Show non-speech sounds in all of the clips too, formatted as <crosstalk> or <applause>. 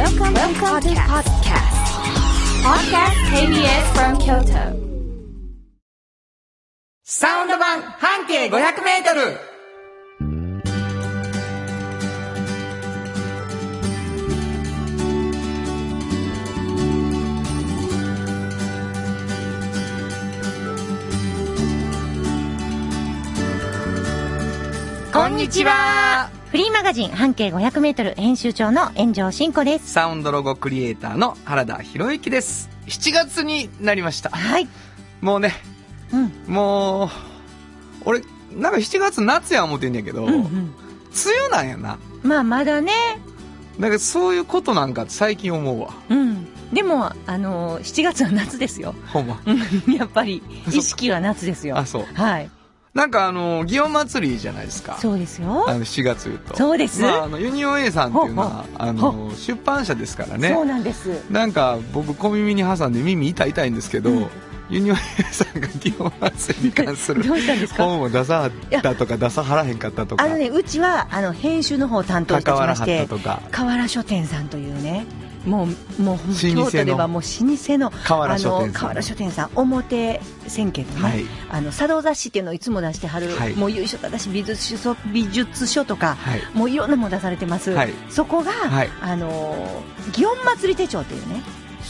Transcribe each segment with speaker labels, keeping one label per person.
Speaker 1: Welcome, Welcome to podcast. Podcast KBS from Kyoto.
Speaker 2: サウンド版半径500メートルこんにちは
Speaker 3: フリーマガジン半径500メートル編集長の炎上真子です。
Speaker 2: サウンドロゴクリエイターの原田博之です。7月になりました。
Speaker 3: はい。
Speaker 2: もうね、
Speaker 3: うん。
Speaker 2: もう、俺、なんか7月夏や思ってんねんけど、
Speaker 3: うんうん。
Speaker 2: 梅雨なんやな。
Speaker 3: まあまだね。
Speaker 2: なんかそういうことなんか最近思うわ。
Speaker 3: うん。でも、あのー、7月は夏ですよ。
Speaker 2: ほんま。
Speaker 3: うんやっぱり、意識は夏ですよ。
Speaker 2: あ、そう。
Speaker 3: はい。
Speaker 2: なんかあの、祇園祭りじゃないですか。
Speaker 3: そうですよ
Speaker 2: あ。の、7月言うと。
Speaker 3: そうです。
Speaker 2: まあ、あの、ユニオン A さんっていうのは、あ
Speaker 3: ほ
Speaker 2: の、出版社ですから
Speaker 3: そう
Speaker 2: ね。
Speaker 3: なんです。
Speaker 2: なんか、僕、小耳に挟んで耳痛い痛いんですけど、
Speaker 3: うん
Speaker 2: ユニオン A さんが祇園祭りに関する本を出さはったとか出さはらへんかったとか、
Speaker 3: あのね、うちは、あの、編集の方を担当しましたて
Speaker 2: と、か、
Speaker 3: 河原書店さんというね、もう、もう、京都ではもう老舗の、
Speaker 2: 河原書店さん
Speaker 3: あの、河原書店さん、表千家のね、
Speaker 2: はい
Speaker 3: あの、茶道雑誌っていうのをいつも出してはる、
Speaker 2: はい
Speaker 3: もう優勝だし、美術書、美術書とか、
Speaker 2: はい。
Speaker 3: もういろんなもの出されてます。
Speaker 2: はい
Speaker 3: そこが、
Speaker 2: はい
Speaker 3: あのー、祇園祭り手帳っていうね。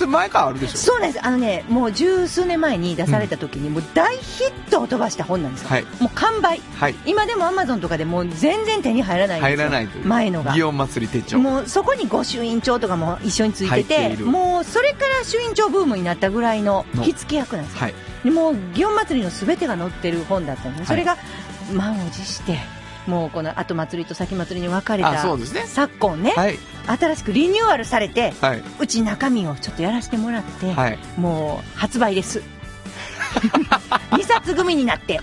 Speaker 2: 前からあるでしょ
Speaker 3: そうなんです。あのね、もう十数年前に出された時に、もう大ヒットを飛ばした本なんですよ。
Speaker 2: はい
Speaker 3: もう完売。
Speaker 2: はい。
Speaker 3: 今でもアマゾンとかでもう全然手に入らないんですよ。
Speaker 2: 入らないという。
Speaker 3: 前のが。
Speaker 2: 祇園祭り手帳。
Speaker 3: もうそこに御朱印帳とかも一緒について
Speaker 2: ている
Speaker 3: てもうそれから朱印帳ブームになったぐらいの
Speaker 2: の
Speaker 3: 火付け役なんですよ、
Speaker 2: はい。
Speaker 3: でもう祇園祭りのすべてが載ってる本だったんですそれが満を持してもうこの後祭りと先祭りに分かれ
Speaker 2: あ、
Speaker 3: た
Speaker 2: そうですね。
Speaker 3: 昨今ね、
Speaker 2: はい。
Speaker 3: 新しくリニューアルされて
Speaker 2: はい。
Speaker 3: うち中身をちょっとやらせてもらって、
Speaker 2: はい。
Speaker 3: もう発売です <laughs> 2冊組になって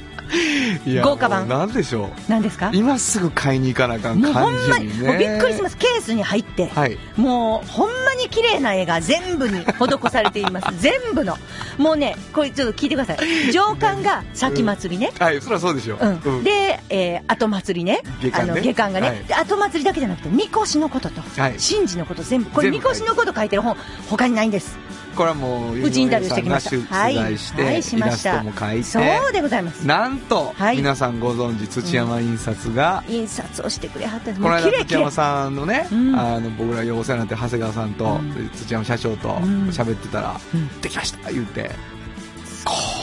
Speaker 3: 豪華版
Speaker 2: なんでしょう。
Speaker 3: 何ですか？
Speaker 2: 今すぐ買いに行かなあかん感
Speaker 3: んまに、
Speaker 2: じにね。
Speaker 3: もうびっくりしますケースに入って、
Speaker 2: はい。
Speaker 3: もう、ほんまに綺麗な絵が全部に施されています。<laughs> 全部の。もうね、これちょっと聞いてください。上巻が先祭りね。
Speaker 2: はい、そりゃそうでしょ
Speaker 3: うん。
Speaker 2: うん
Speaker 3: で、えー、後祭りね。
Speaker 2: 下巻ね
Speaker 3: あの、下巻がね。
Speaker 2: はい
Speaker 3: で後祭りだけじゃなくて、みこしのことと、
Speaker 2: はい
Speaker 3: 神事のこと全部。これ、みこしのこと書いてる本、他にないんです。
Speaker 2: これはもう、
Speaker 3: うちインタビューしてきました
Speaker 2: 取材して、
Speaker 3: はい。しました
Speaker 2: イラストも描いて、
Speaker 3: そうでございます。
Speaker 2: なんと、
Speaker 3: はい。
Speaker 2: 皆さんご存知、土山印刷が、
Speaker 3: 印刷をしてくれはったんです。
Speaker 2: この間土山。さんのね、
Speaker 3: うん。
Speaker 2: あの僕らようお世話になってる長谷川さんと、
Speaker 3: うん。
Speaker 2: 土山社長と
Speaker 3: ん。
Speaker 2: 喋ってたら、
Speaker 3: うん。
Speaker 2: できました言って。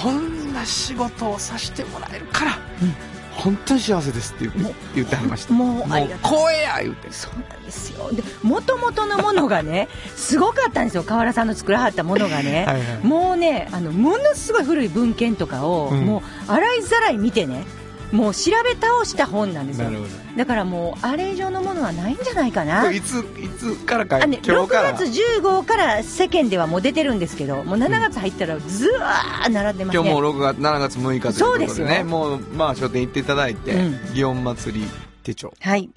Speaker 2: こんな仕事をさせてもらえるから、
Speaker 3: うん
Speaker 2: 本当に幸せですって言って言ってはりました
Speaker 3: もう
Speaker 2: 光栄や言って
Speaker 3: そうなんですよ。で、もともとのものがね、<laughs> すごかったんですよ。河原さんの作らはったものがね。
Speaker 2: はいはい
Speaker 3: もうね、あの、ものすごい古い文献とかを、
Speaker 2: うん
Speaker 3: もう、洗いざらい見てね、もう調べ倒した本なんですよ。だからもう、あれ以上のものはないんじゃないかな。
Speaker 2: いついつからか
Speaker 3: あね、6
Speaker 2: 今日から
Speaker 3: 月15号から世間ではもう出てるんですけど、もう7月入ったらずわー並んでますね。
Speaker 2: 今日もう6月7月6日ということで
Speaker 3: そうです
Speaker 2: ね
Speaker 3: よ
Speaker 2: もうまあ書店行っていただいて、
Speaker 3: うん
Speaker 2: 祇園祭り手帳
Speaker 3: はい。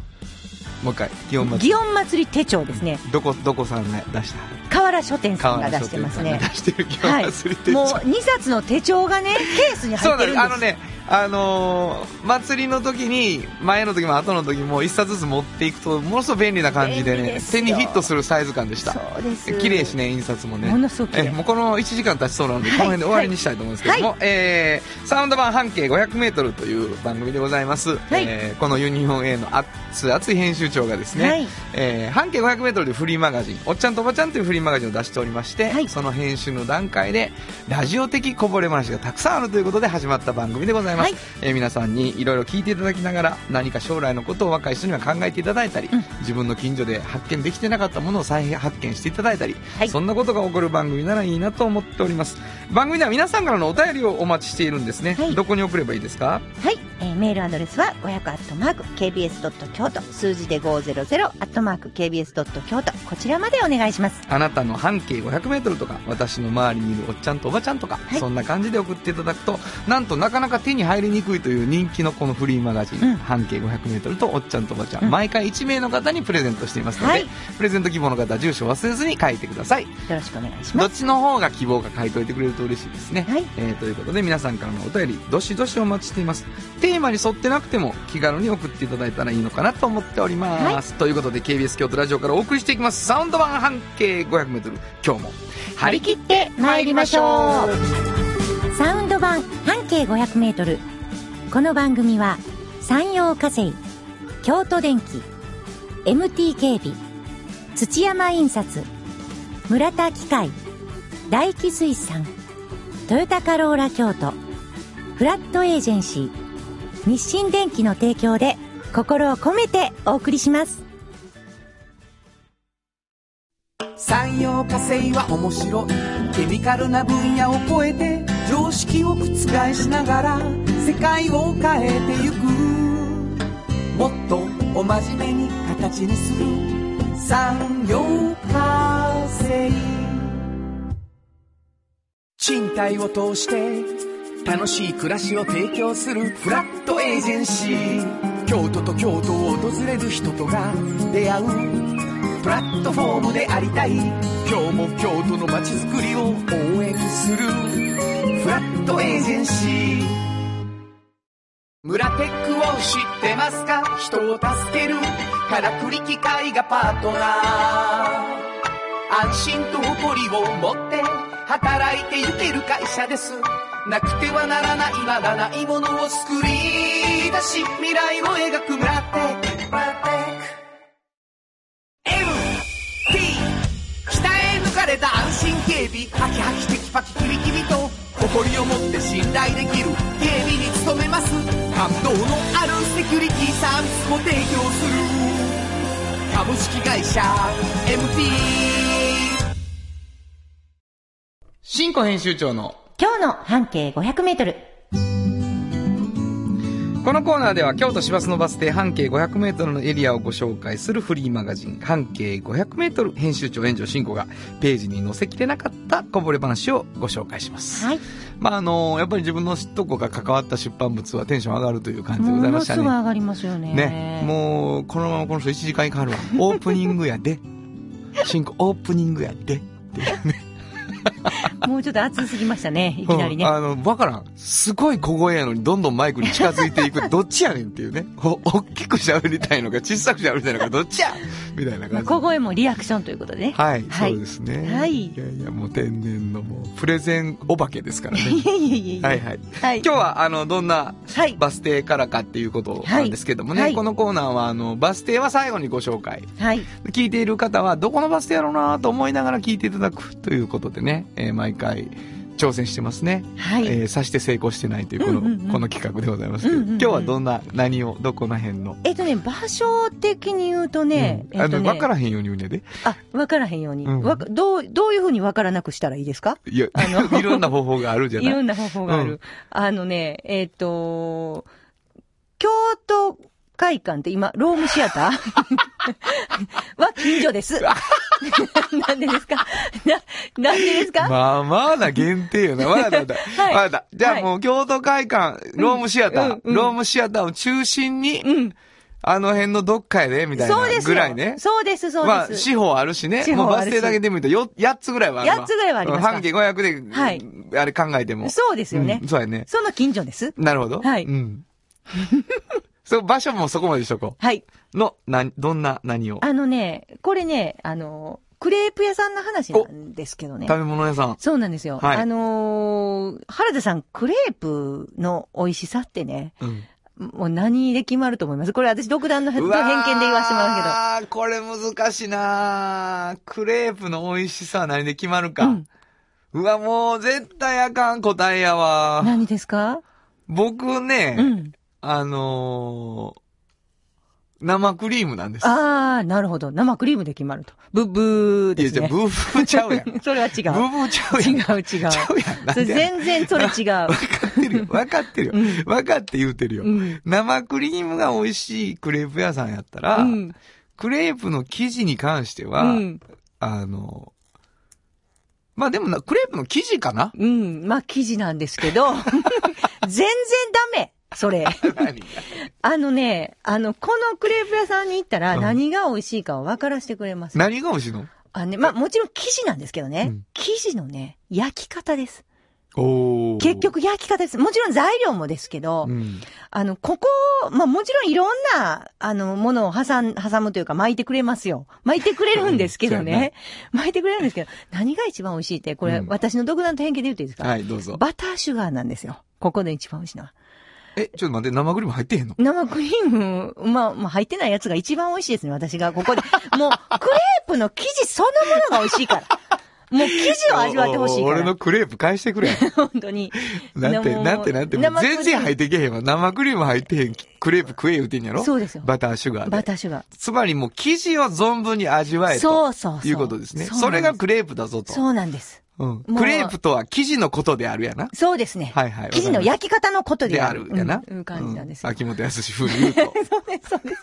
Speaker 2: もう一回祇園祭り
Speaker 3: 祇園祭り手帳ですね。
Speaker 2: どこどこさんが出した？
Speaker 3: 河原書店さんが出してますね。
Speaker 2: 出してる祇
Speaker 3: はい
Speaker 2: 園祭り手帳、
Speaker 3: もう2冊の手帳がね、ケースに入
Speaker 2: そう
Speaker 3: ってるんです。
Speaker 2: なんですあのねあのー祭りの時に前の時も後の時も一冊ずつ持っていくとものすごく便利な感じでね手にフィットするサイズ感でした。
Speaker 3: そうです。
Speaker 2: 綺麗しね印刷もね。
Speaker 3: ものすごく。
Speaker 2: えもうこの1時間経ちそうなので、
Speaker 3: はい
Speaker 2: この辺で終わりにしたいと思うんですけども、
Speaker 3: は
Speaker 2: えーサウンド版半径 500m という番組でございます、
Speaker 3: い。
Speaker 2: えーこのユニオン A の熱い熱い編集長がですね、
Speaker 3: はい。
Speaker 2: えー半径 500m でフリーマガジン「おっちゃんとおばちゃん」というフリーマガジンを出しておりまして、
Speaker 3: はい。
Speaker 2: その編集の段階でラジオ的こぼれ話がたくさんあるということで始まった番組でございます、
Speaker 3: はい。
Speaker 2: えー皆さんにいろいろ聞いていただきながら何か将来のことを若い人には考えていただいたり、
Speaker 3: うん。
Speaker 2: 自分の近所で発見できてなかったものを再発見していただいたり、
Speaker 3: はい。
Speaker 2: そんなことが起こる番組ならいいなと思っております。番組では皆さんからのお便りをお待ちしているんですね、
Speaker 3: はい。
Speaker 2: どこに送ればいいですか？
Speaker 3: はい、えーメールアドレスは500アットマーク KBS ドット京都。数字で500アットマーク KBS ドット京都。こちらまでお願いします。
Speaker 2: あなたの半径 500m とか私の周りにいるおっちゃんとおばちゃんとか、
Speaker 3: はい。
Speaker 2: そんな感じで送っていただくとなんとなかなか手に入りにくいという人気のこのフリーマガジン、
Speaker 3: うん。
Speaker 2: 半径 500m とおっちゃんとおばちゃん、
Speaker 3: うん。
Speaker 2: 毎回1名の方にプレゼントしていますので、
Speaker 3: はい。
Speaker 2: プレゼント希望の方住所忘れずに書いてください。
Speaker 3: よろしくお願いし
Speaker 2: どっ
Speaker 3: ます。
Speaker 2: ちの方が希望が書いておいてくれると嬉しいですね、
Speaker 3: はい。
Speaker 2: えーということで皆さんからのお便りどしどしお待ちしています。テーマに沿ってなくても気軽のに送っていただいたらいいのかなと思っております。ということで KBS 京都ラジオからお送りしていきます。サウンド版半径 500m。今日も張り切って
Speaker 3: 参りましょう
Speaker 4: サウンド版半径500メートル。この番組は山陽火星、京都電機、MT 警備、土山印刷、村田機械、大気水産、トヨタカローラ京都、フラットエージェンシー、日清電機の提供で心を込めてお送りします。
Speaker 5: 産業化成は面白いケミカルな分野を超えて常識を覆しながら世界を変えてゆく。もっとお真面目に形にする。産業化成。賃貸を通して楽しい暮らしを提供する。フラットエージェンシー。京都と京都を訪れる人とが出会う。プラットフォームでありたい。今日も京都の街づくりを応援する。トエージェンシー村テックを知ってますか？人を助ける。からくり機械がパートナー。安心と誇りを持って働いてゆける会社です。なくてはならないまだないものを作り出し未来を描く村テック。村テック。MT 鍛え抜かれた安心警備。ハキハキテキパキキビキビと誇りを持って信頼できる警備に努めます。感動のあるセキュリティサービスも提供する。株式会社 MT
Speaker 2: 新庫編集長の
Speaker 4: 今日の半径500メートル。
Speaker 2: このコーナーでは京都市バスのバス停半径 500m のエリアをご紹介するフリーマガジン半径 500m 編集長炎上進行がページに載せきれなかったこぼれ話をご紹介します。
Speaker 4: はい。
Speaker 2: まああのやっぱり自分のとこが関わった出版物はテンション上がるという感じでござい
Speaker 3: もの
Speaker 2: ましたね。
Speaker 3: すごい上がりますよね。
Speaker 2: ね。もうこのままこの人1時間にかかるわ。<laughs> オープニングやで。進行オープニングやで。っていうね。<laughs>
Speaker 3: もうちょっと暑すぎましたね、いきなりね
Speaker 2: うん。あの、わからん。すごい小声やのにどんどんマイクに近づいていく。<laughs> どっちやねんっていうね。お、大きく喋りたいのか小さく喋りたいのかどっちや？みたいな
Speaker 3: まあ
Speaker 2: 感じ。
Speaker 3: 小声もリアクションということでね。
Speaker 2: はい、
Speaker 3: はい
Speaker 2: そうですね。
Speaker 3: はい
Speaker 2: いやいや、もう天然のもう、プレゼンお化けですからね。<laughs>
Speaker 3: いえいえいえいえ。
Speaker 2: はいはい。
Speaker 3: はい。
Speaker 2: 今日は、あの、どんな
Speaker 3: はい。
Speaker 2: バス停からかっていうことなんですけどもね、
Speaker 3: はい
Speaker 2: このコーナーは、あの、バス停は最後にご紹介。
Speaker 3: はい。
Speaker 2: 聞いている方は、どこのバス停やろうなと思いながら聞いていただくということでね、えー毎回挑戦してますね。
Speaker 3: はい。
Speaker 2: えーさして成功してないというこの、
Speaker 3: うんうんうん
Speaker 2: この企画でございますけど、
Speaker 3: うんうんうん
Speaker 2: 今日はどんな、何を、どこの辺の？
Speaker 3: えっとね、場所的に言うとね、
Speaker 2: うんあの、
Speaker 3: えっとね、
Speaker 2: わからへんように言うねんで。
Speaker 3: あ、わからへんように。
Speaker 2: うん
Speaker 3: どう、どういうふうにわからなくしたらいいですか？
Speaker 2: いや、
Speaker 3: あの <laughs>
Speaker 2: いろんな方法があるじゃない
Speaker 3: いろんな方法がある。
Speaker 2: うん
Speaker 3: あのね、えっ、と、京都会館って今、ロームシアター？<laughs> は近所です。<laughs> <laughs> なんでですか？<laughs> な、なんでですか、
Speaker 2: まあまあな限定よな。わかったわかった。<laughs>
Speaker 3: はい
Speaker 2: わかった。じゃあ
Speaker 3: はい
Speaker 2: もう京都会館、ロームシアター、ロームシアターを中心に、
Speaker 3: うん。
Speaker 2: あの辺のどっかやで、みたいな。ぐらいね。
Speaker 3: そうです、そう
Speaker 2: まあ、
Speaker 3: です。
Speaker 2: 四方あるしね。
Speaker 3: 四方あるし
Speaker 2: もうバス停だけで見るとよ8つぐらいはあるわ。
Speaker 3: 8つぐらいはありますか？
Speaker 2: 半径500で、
Speaker 3: はい
Speaker 2: あれ考えても。
Speaker 3: そうですよね。
Speaker 2: うんそうやね。
Speaker 3: その近所です。
Speaker 2: なるほど。
Speaker 3: はい
Speaker 2: うん。そう、場所もそこまでしとこ
Speaker 3: はい。
Speaker 2: う。の、な、どんな、何を？
Speaker 3: あのね、これね、あの、クレープ屋さんの話なんですけどね
Speaker 2: 食。べ物屋さん。
Speaker 3: そうなんですよ。
Speaker 2: はい
Speaker 3: あのー原田さん、クレープの美味しさってね、
Speaker 2: うん。
Speaker 3: もう何で決まると思います？これ私独断の偏見で言わせてもらうけど。
Speaker 2: ああ、これ難しいなクレープの美味しさは何で決まるか。
Speaker 3: うん
Speaker 2: うわ、もう絶対あかん答えやわ。
Speaker 3: 何ですか？
Speaker 2: 僕ね、
Speaker 3: うん。
Speaker 2: あのー生クリームなんです。
Speaker 3: ああ、なるほど。生クリームで決まると。ブッブー
Speaker 2: いや、
Speaker 3: ですね。
Speaker 2: じゃあブーブーちゃうやん。<laughs>
Speaker 3: それは違う。
Speaker 2: ブーちゃうやん。
Speaker 3: 違う違う。
Speaker 2: ちゃうやん。なん
Speaker 3: それ全然それ違う。
Speaker 2: わかってるよ。わかってるよ。
Speaker 3: うん
Speaker 2: わかって言うてるよ。
Speaker 3: うん。
Speaker 2: 生クリームが美味しいクレープ屋さんやったら、
Speaker 3: うん。
Speaker 2: クレープの生地に関しては、
Speaker 3: うん。
Speaker 2: あの、まあでもな、クレープの生地かな？
Speaker 3: うん。まあ、生地なんですけど、<laughs> 全然ダメ。それ。
Speaker 2: 何
Speaker 3: あのね、あの、このクレープ屋さんに行ったら
Speaker 2: うん
Speaker 3: 何が美味しいかを分からせてくれます。
Speaker 2: 何が美味しいの？
Speaker 3: あね、まあもちろん生地なんですけどね、
Speaker 2: うん
Speaker 3: 生地のね、焼き方です。
Speaker 2: おー
Speaker 3: 結、局焼き方です。もちろん材料もですけど、
Speaker 2: うん。
Speaker 3: あの、ここ、まあもちろんいろんな、あの、ものを挟ん、挟むというか巻いてくれますよ。巻いてくれるんですけど
Speaker 2: うん <laughs> そうや
Speaker 3: ね。巻いてくれるんですけど、何が一番美味しいって、これ、
Speaker 2: うん
Speaker 3: 私の独断と偏見で言っていいですか、
Speaker 2: はい、どうぞ。
Speaker 3: バターシュガーなんですよ。ここで一番美味しいのは。
Speaker 2: え、ちょっと待って、生クリーム入ってへんの？
Speaker 3: 生クリーム、まあ、まあ、入ってないやつが一番美味しいですね、私がここで。もう、クレープの生地そのものが美味しいから。もう生地を味わってほしいから。
Speaker 2: お俺のクレープ返してくれ。
Speaker 3: 本当に。
Speaker 2: なんて、なんて、なんて、全然入ってけへんわ。生クリーム入ってへんクレープ食え言うてんやろ？
Speaker 3: そうですよ
Speaker 2: バターシュガーで。
Speaker 3: バターシュガー。
Speaker 2: つまりもう生地を存分に味わえと。
Speaker 3: そうそうそう
Speaker 2: いうことですね。
Speaker 3: そ
Speaker 2: れがクレープだぞと。
Speaker 3: そうなんです。
Speaker 2: うん。クレープとは生地のことであるやな。
Speaker 3: そうですね。
Speaker 2: はいはい
Speaker 3: 生地の焼き方のこと
Speaker 2: で
Speaker 3: である。
Speaker 2: あるやな。
Speaker 3: うんいう感じなんですよ。
Speaker 2: う秋元康風に言うと。<laughs>
Speaker 3: そうです、そうです、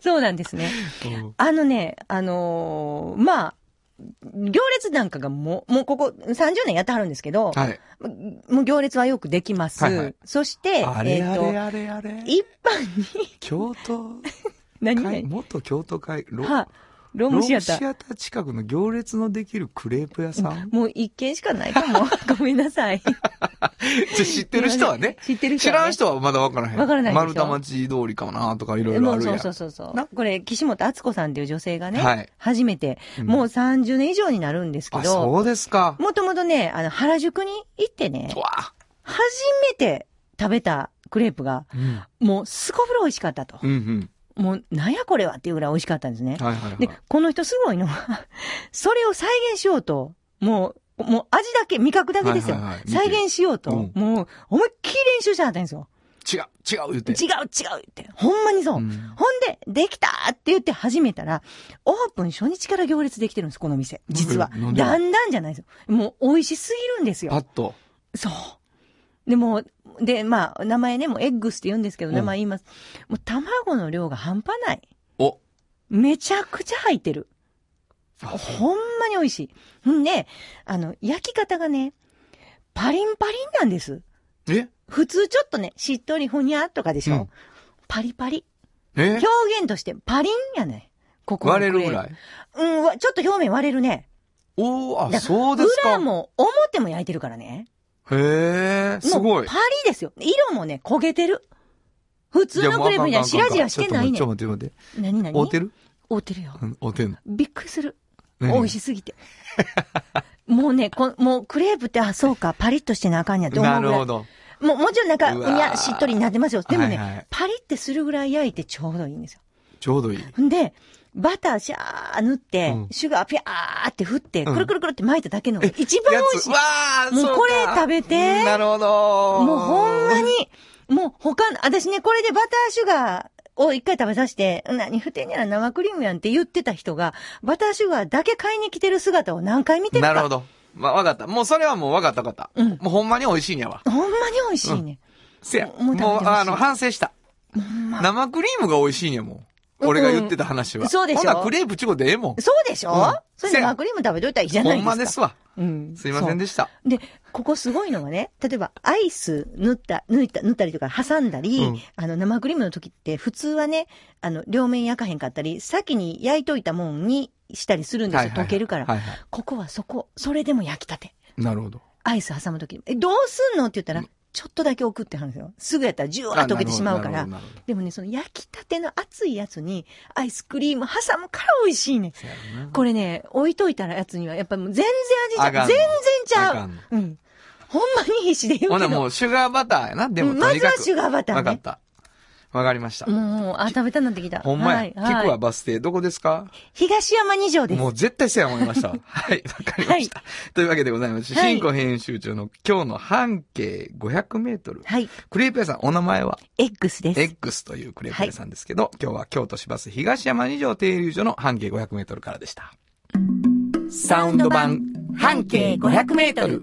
Speaker 3: そうなんですね。
Speaker 2: うん
Speaker 3: あのね、あのーまあ、行列なんかがもう、もうここ30年やってはるんですけど、
Speaker 2: はい。
Speaker 3: もう行列はよくできます。
Speaker 2: はいはい
Speaker 3: そして、
Speaker 2: あれ
Speaker 3: えっ、
Speaker 2: あれ
Speaker 3: と、
Speaker 2: あれあれ。
Speaker 3: 一般に、
Speaker 2: 京都？<laughs>
Speaker 3: 何？
Speaker 2: 元京都会、ロ
Speaker 3: は、ロー
Speaker 2: ロ
Speaker 3: ムシアター。
Speaker 2: ームシアター近くの行列のできるクレープ屋さん？
Speaker 3: もう一軒しかないかも。<laughs> ごめんなさい。
Speaker 2: 知ってる人はね。
Speaker 3: 知ってる人は、ね。
Speaker 2: 知らん人はまだわからへん。
Speaker 3: わからない
Speaker 2: 丸太町通りかもなとかいろいろあるや。
Speaker 3: もうそうんそうそうそう
Speaker 2: な？
Speaker 3: これ、岸本敦子さんっていう女性がね、
Speaker 2: はい
Speaker 3: 初めて、
Speaker 2: うん
Speaker 3: もう30年以上になるんですけ
Speaker 2: あ、
Speaker 3: ど、
Speaker 2: そうですか。
Speaker 3: もともとね、あの、原宿に行ってね、
Speaker 2: わ
Speaker 3: 初めて食べたクレープが、
Speaker 2: うん。
Speaker 3: もうすこぶる美味しかったと。
Speaker 2: うんうん。
Speaker 3: もう、なんやこれはっていうぐらい美味しかったんですね。
Speaker 2: はいはいはい。
Speaker 3: で、この人すごいのは、<laughs> それを再現しようと、もう、もう味だけ、味覚だけですよ。
Speaker 2: はいはいはい
Speaker 3: 再現しようと、
Speaker 2: うん
Speaker 3: もう、思いっきり練習してはったんですよ。
Speaker 2: 違う、違う言って。
Speaker 3: 違う違う言って。ほんまにそう。
Speaker 2: うん
Speaker 3: ほんで、できたって言って始めたら、オープン初日から行列できてるんです、この店。実は。だんだんじゃないですよ。もう美味しすぎるんですよ。
Speaker 2: パッと。
Speaker 3: そう。でも、で、まあ、名前ね、もうエッグスって言うんですけど、
Speaker 2: うん
Speaker 3: 名前言います。もう卵の量が半端ない。
Speaker 2: お。
Speaker 3: めちゃくちゃ入ってる。
Speaker 2: あ
Speaker 3: ほんまに美味しい。んで、あの、焼き方がね、パリンパリンなんです。
Speaker 2: え？
Speaker 3: 普通ちょっとね、しっとりふにゃとかでしょ、
Speaker 2: うん
Speaker 3: パリパリ。
Speaker 2: え？
Speaker 3: 表現としてパリンやね。ここ
Speaker 2: 割れるぐらい？
Speaker 3: うん、わちょっと表面割れるね。
Speaker 2: おー、あ、
Speaker 3: だ
Speaker 2: そうですか。
Speaker 3: 裏も表も焼いてるからね。
Speaker 2: へえ、すごい。
Speaker 3: パリですよ。色もね、焦げてる。普通のクレープみたいに白々してないね
Speaker 2: ちょっと待って、待って。
Speaker 3: 何何？
Speaker 2: 合うてる？
Speaker 3: 合うてるよ。
Speaker 2: うん合うてんの？
Speaker 3: びっくりする。
Speaker 2: 何？
Speaker 3: 美味しすぎて。もうね、こもうクレープって、あ、そうか、パリッとしてなあかんやって思う。
Speaker 2: なるほど。
Speaker 3: もう、もちろんなんか、
Speaker 2: う
Speaker 3: にゃ、しっとりになってますよ。でもね、
Speaker 2: はいはい
Speaker 3: パリってするぐらい焼いてちょうどいいんですよ。
Speaker 2: ちょうどいい。
Speaker 3: んで、バターシャー塗って、
Speaker 2: うん
Speaker 3: シュガーピャーって振って、
Speaker 2: うん
Speaker 3: くるくるくるって巻いただけのが一番。美味しい。
Speaker 2: わー、
Speaker 3: もうこれ食べて
Speaker 2: なるほど。
Speaker 3: もうほんまに、もう他の、私ね、これでバターシュガーを一回食べさせて、何振ってんやら生クリームやんって言ってた人が、バターシュガーだけ買いに来てる姿を何回見てるか。
Speaker 2: なるほど。まあ、わかった。もうそれはもうわかったわかった。
Speaker 3: うん
Speaker 2: もうほんまに美味しいんやわ。
Speaker 3: ほんまに美味しいね。
Speaker 2: せや。もう、
Speaker 3: もう
Speaker 2: あの、反省した。
Speaker 3: ま
Speaker 2: 生クリームが美味しいんやもん。俺が言ってた話は。
Speaker 3: うんそうでしょ
Speaker 2: ほんならクレープチゴでええもん。
Speaker 3: そうでしょ、
Speaker 2: うん
Speaker 3: それ生クリーム食べといたらいいじゃない
Speaker 2: ほん
Speaker 3: ですか。
Speaker 2: まですわ。
Speaker 3: うん。
Speaker 2: すいませんでした。
Speaker 3: で、ここすごいのがね、例えばアイス塗った、塗った、塗ったりとか挟んだり、
Speaker 2: うん
Speaker 3: あの生クリームの時って普通はね、あの、両面焼かへんかったり、先に焼いといたもんにしたりするんですよ。溶けるから、
Speaker 2: はいはい。
Speaker 3: ここはそこ、それでも焼きたて。
Speaker 2: なるほど。
Speaker 3: アイス挟む時え、どうすんのって言ったら、ちょっとだけ置くって話ですよ。すぐやったらジュワー溶けてしまうから。でもね、その焼きたての熱いやつにアイスクリーム挟むから美味しいねこれね、置いといたらやつには、やっぱもう全然味ちゃう。全然ちゃう。うん。ほんまに必死で言うけど。
Speaker 2: ほんならもうシュガーバターやな。でも
Speaker 3: うん
Speaker 2: とにかく。
Speaker 3: まずはシュガーバターね
Speaker 2: わかった。わかりました。
Speaker 3: もう、あ、食べたなってきた。
Speaker 2: ほんまや。
Speaker 3: はい
Speaker 2: 聞くわ、
Speaker 3: はい
Speaker 2: バス停。どこですか？
Speaker 3: 東山二条です。
Speaker 2: もう絶対そうや思いましたわ。<laughs> はい、わかりました。というわけでございまして、
Speaker 3: はい
Speaker 2: 新庫編集長の今日の半径500メートル。
Speaker 3: はい。
Speaker 2: クレープ屋さん、お名前は
Speaker 3: ？X です。
Speaker 2: X というクレープ屋さんですけど、今日は京都市バス東山二条停留所の半径500メートルからでした。サウンド版半径500メートル。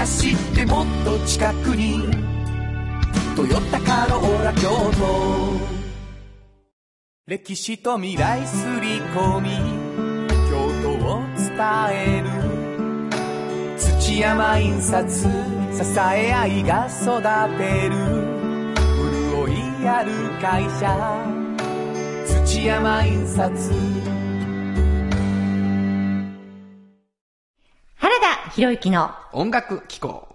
Speaker 5: 走ってもっと近くに「トヨタカローラ京都」歴史と未来すり込み。京都を伝える。土山印刷。支え合いが育てる。潤いある会社。土山印刷。
Speaker 3: 原田博之の
Speaker 2: 音楽機構。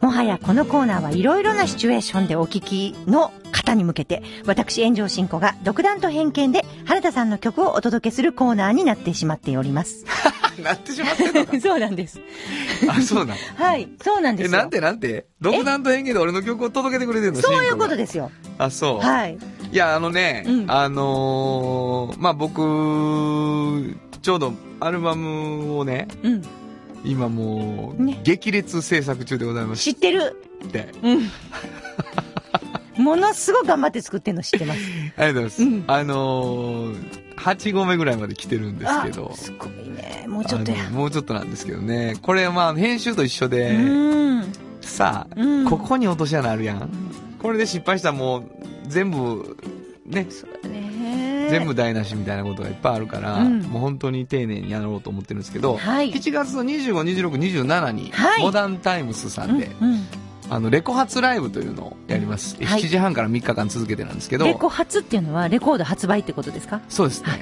Speaker 3: もはやこのコーナーはいろいろなシチュエーションでお聞きの方に向けて、私、炎上進行が独断と偏見で原田さんの曲をお届けするコーナーになってしまっております。<laughs>
Speaker 2: なってしまってんのか。<laughs>
Speaker 3: そうなんです。
Speaker 2: あ、そうなん。
Speaker 3: はい、そうなんで
Speaker 2: え、
Speaker 3: すよ。
Speaker 2: なんてなんて独断と偏見で俺の曲を届けてくれてるの
Speaker 3: そういうこと
Speaker 2: す。
Speaker 3: ですよ。
Speaker 2: あ、そう。
Speaker 3: はい。
Speaker 2: いや、あのね、
Speaker 3: うん
Speaker 2: あのーまあ、僕、ちょうどアルバムをね、
Speaker 3: うん。
Speaker 2: 今もう、
Speaker 3: ね
Speaker 2: 激烈制作中でございま
Speaker 3: 知ってる。
Speaker 2: して、
Speaker 3: うん。<laughs> ものすごく頑張って作ってんの知ってます。<laughs>
Speaker 2: ありがとうございます。
Speaker 3: うん
Speaker 2: あのー、8合目ぐらいまで来てるんですけど
Speaker 3: あ、すごいね。もうちょっとや
Speaker 2: もうちょっとなんですけどね、これまあ、編集と一緒で、
Speaker 3: うん。
Speaker 2: さあ、
Speaker 3: うん
Speaker 2: ここに落とし穴あるやん。これで失敗したらもう、全部、ね、
Speaker 3: ね
Speaker 2: 全部台無しみたいなことがいっぱいあるから、
Speaker 3: うん
Speaker 2: もう本当に丁寧にやろうと思ってるんですけど、
Speaker 3: はい。
Speaker 2: 7月の25、26、27に、
Speaker 3: はい
Speaker 2: モダンタイムスさんで、
Speaker 3: うんうん
Speaker 2: あの、レコ発ライブというのをやります。
Speaker 3: はい
Speaker 2: 7時半から3日間続けてなんですけど、
Speaker 3: レコ発っていうのはレコード発売ってことですか？
Speaker 2: そうですね。
Speaker 3: はい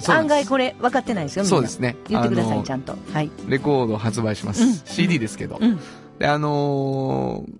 Speaker 2: す
Speaker 3: 案外これ分かってないですよ。
Speaker 2: そうですね。
Speaker 3: 言ってください、ちゃんと。はい。
Speaker 2: レコード発売します。
Speaker 3: うん
Speaker 2: CD ですけど。
Speaker 3: うん。
Speaker 2: で、あのー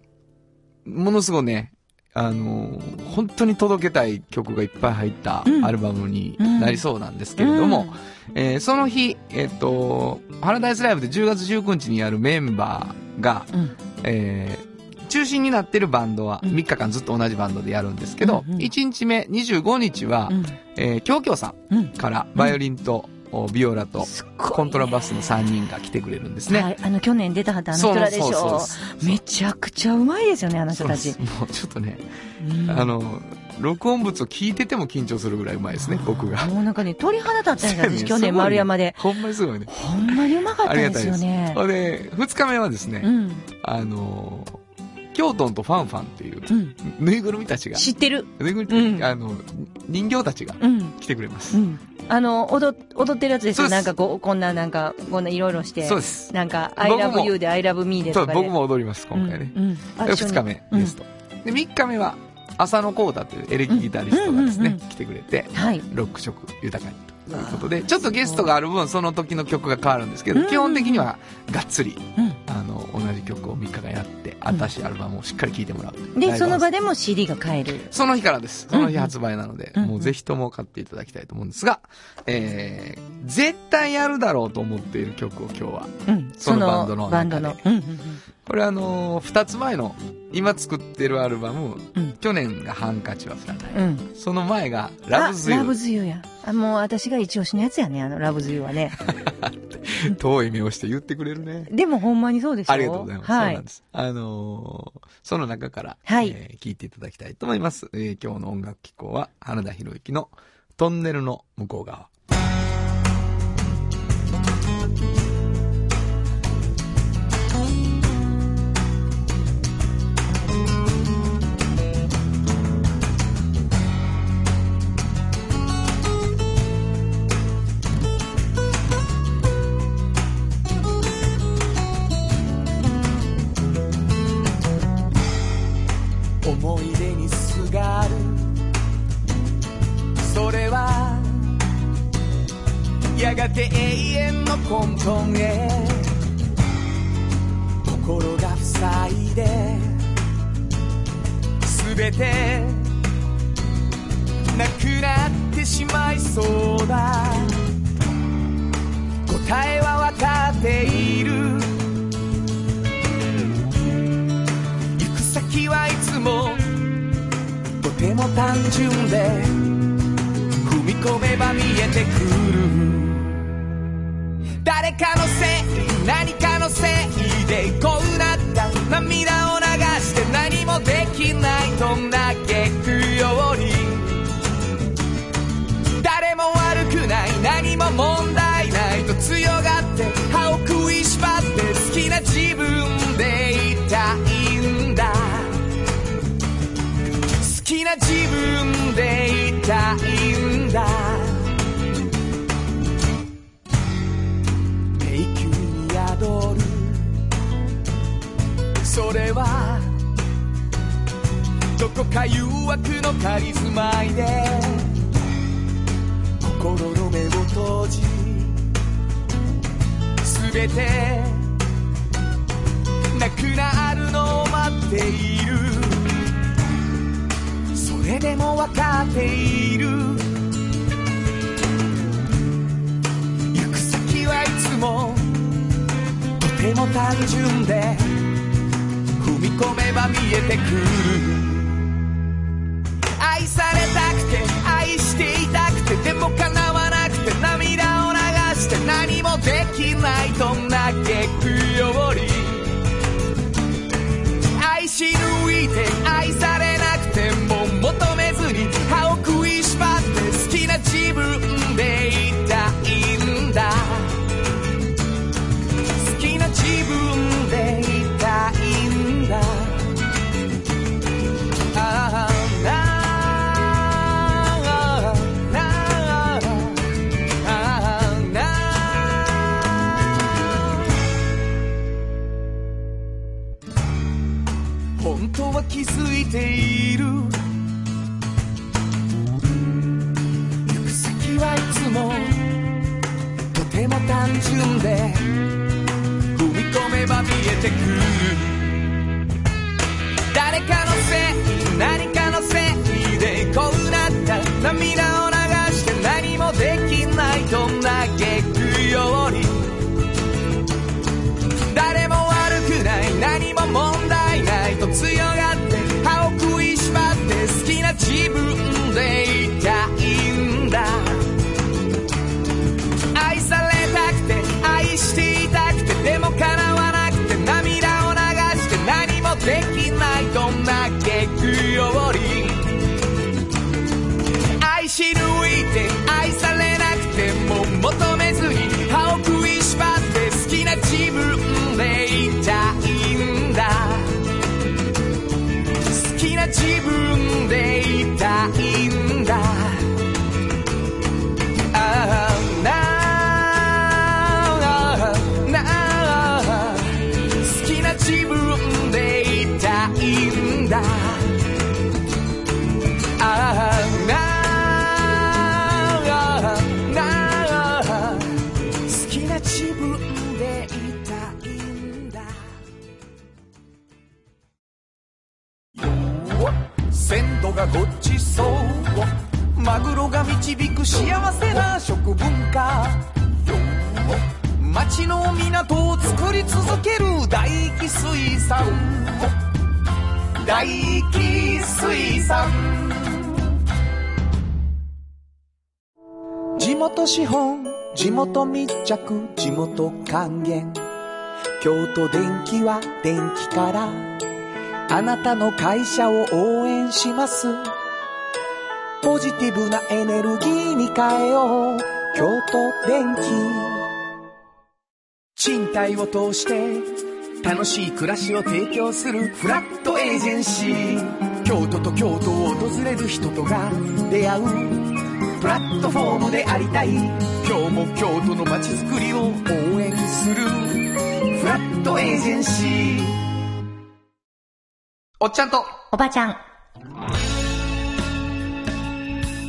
Speaker 2: ものすごいね、あのー本当に届けたい曲がいっぱい入った
Speaker 3: うん。
Speaker 2: アルバムになりそうなんですけれども、えーその日、えっ、と、パラダイスライブで10月19日にやるメンバーが、
Speaker 3: うん、
Speaker 2: えー中心になってるバンドは
Speaker 3: うん。
Speaker 2: 3日間ずっと同じバンドでやるんですけど、
Speaker 3: うんうん
Speaker 2: 1日目25日は、
Speaker 3: うん。
Speaker 2: えー、京京さ
Speaker 3: うん
Speaker 2: んからバイオリンと、おビオラとコントラバスの3人が来てくれるんですね。
Speaker 3: はい。あの、去年出たはったあの人らでしょ。めちゃくちゃうまいですよね、あの人たち
Speaker 2: もうちょっとね、
Speaker 3: うん
Speaker 2: あの、録音物を聞いてても緊張するぐらいうまいですね、僕が。
Speaker 3: もうなんかね、鳥肌立ったんです
Speaker 2: ね
Speaker 3: 私去年丸山で。
Speaker 2: ほんまにすごいね。
Speaker 3: ほんまにうまかったですよね。
Speaker 2: ほんで、2日目はですね、
Speaker 3: うん。
Speaker 2: あの、京都とファンファンっていう、
Speaker 3: うん。
Speaker 2: ぬいぐるみたちが、
Speaker 3: 知ってる。
Speaker 2: ぬいぐるみ、
Speaker 3: うん
Speaker 2: あの、人形たちが
Speaker 3: うん。
Speaker 2: 来てくれます。
Speaker 3: うん。あの、踊、踊ってるやつですよ。なんかこう、こんななんか、こんないろいろして。
Speaker 2: そうです。
Speaker 3: なんか、I
Speaker 2: 僕も
Speaker 3: love you で I love me で
Speaker 2: そう、
Speaker 3: とかで。
Speaker 2: 僕も踊ります、今回ね。
Speaker 3: うん。うんあ
Speaker 2: で
Speaker 3: 一緒に
Speaker 2: 2日目ですと。で、3日目は、浅野幸太というエレキギタリストがですね来てくれて、
Speaker 3: はい。
Speaker 2: ロック色豊かにということで、ちょっとゲストがある分、その時の曲が変わるんですけど、
Speaker 3: うん
Speaker 2: 基本的にはがっつり、
Speaker 3: うん。
Speaker 2: あの、同じ曲を3日間やって、新しいアルバムをしっかり聴いてもらう。
Speaker 3: で、その場
Speaker 2: で。
Speaker 3: でも CD が買える。
Speaker 2: その日からです。その日発売なので、
Speaker 3: うん
Speaker 2: もうぜひとも買っていただきたいと思うんですが、えー、絶対やるだろうと思っている曲を今日は、
Speaker 3: うん。
Speaker 2: そのバンドの中でこれあのー、2つ前の、今作ってるアルバム、
Speaker 3: うん
Speaker 2: 去年がハンカチは降らない。
Speaker 3: うん。うん。
Speaker 2: その前が、ラブズユ
Speaker 3: あラブズユーや。あ、もう私が一押しのやつやね、あの、ラブズユーはね。<laughs>
Speaker 2: 遠い目をして言ってくれるね。
Speaker 3: でもほんまにそうですよ。
Speaker 2: ありがとうございます。
Speaker 3: はい
Speaker 2: そうなんで。す。あのーその中から、
Speaker 3: はい
Speaker 2: えー聞いていただきたいと思います。えー今日の音楽機構は、花田博之のトンネルの向こう側。
Speaker 5: て永遠の混沌へ。心が塞いで全てなくなってしまいそうだ。答えは分かっている。行く先はいつもとても単純で踏み込めば見えてくる。誰かのせい何かのせいでか誘惑の仮住まいで。心の目を閉じ全てなくなるのを待っている。それでも分かっている。行く先はいつもとても単純で踏み込めば見えてくる。たくて愛していたくてでも叶わなくて涙を流して何もできない。がごちそうマグロが導く幸せな食文化町の港を作り続ける大気水産。大気水産。地元資本地元密着地元還元。京都電気は電気からあなたの会社を応援します。ポジティブなエネルギーに変えよう。京都電気賃貸を通して楽しい暮らしを提供するフラットエージェンシー。京都と京都を訪れる人とが出会うプラットフォームでありたい。今日も京都の街づくりを応援するフラットエージェンシー。
Speaker 2: おっちゃんと、
Speaker 4: おばちゃん。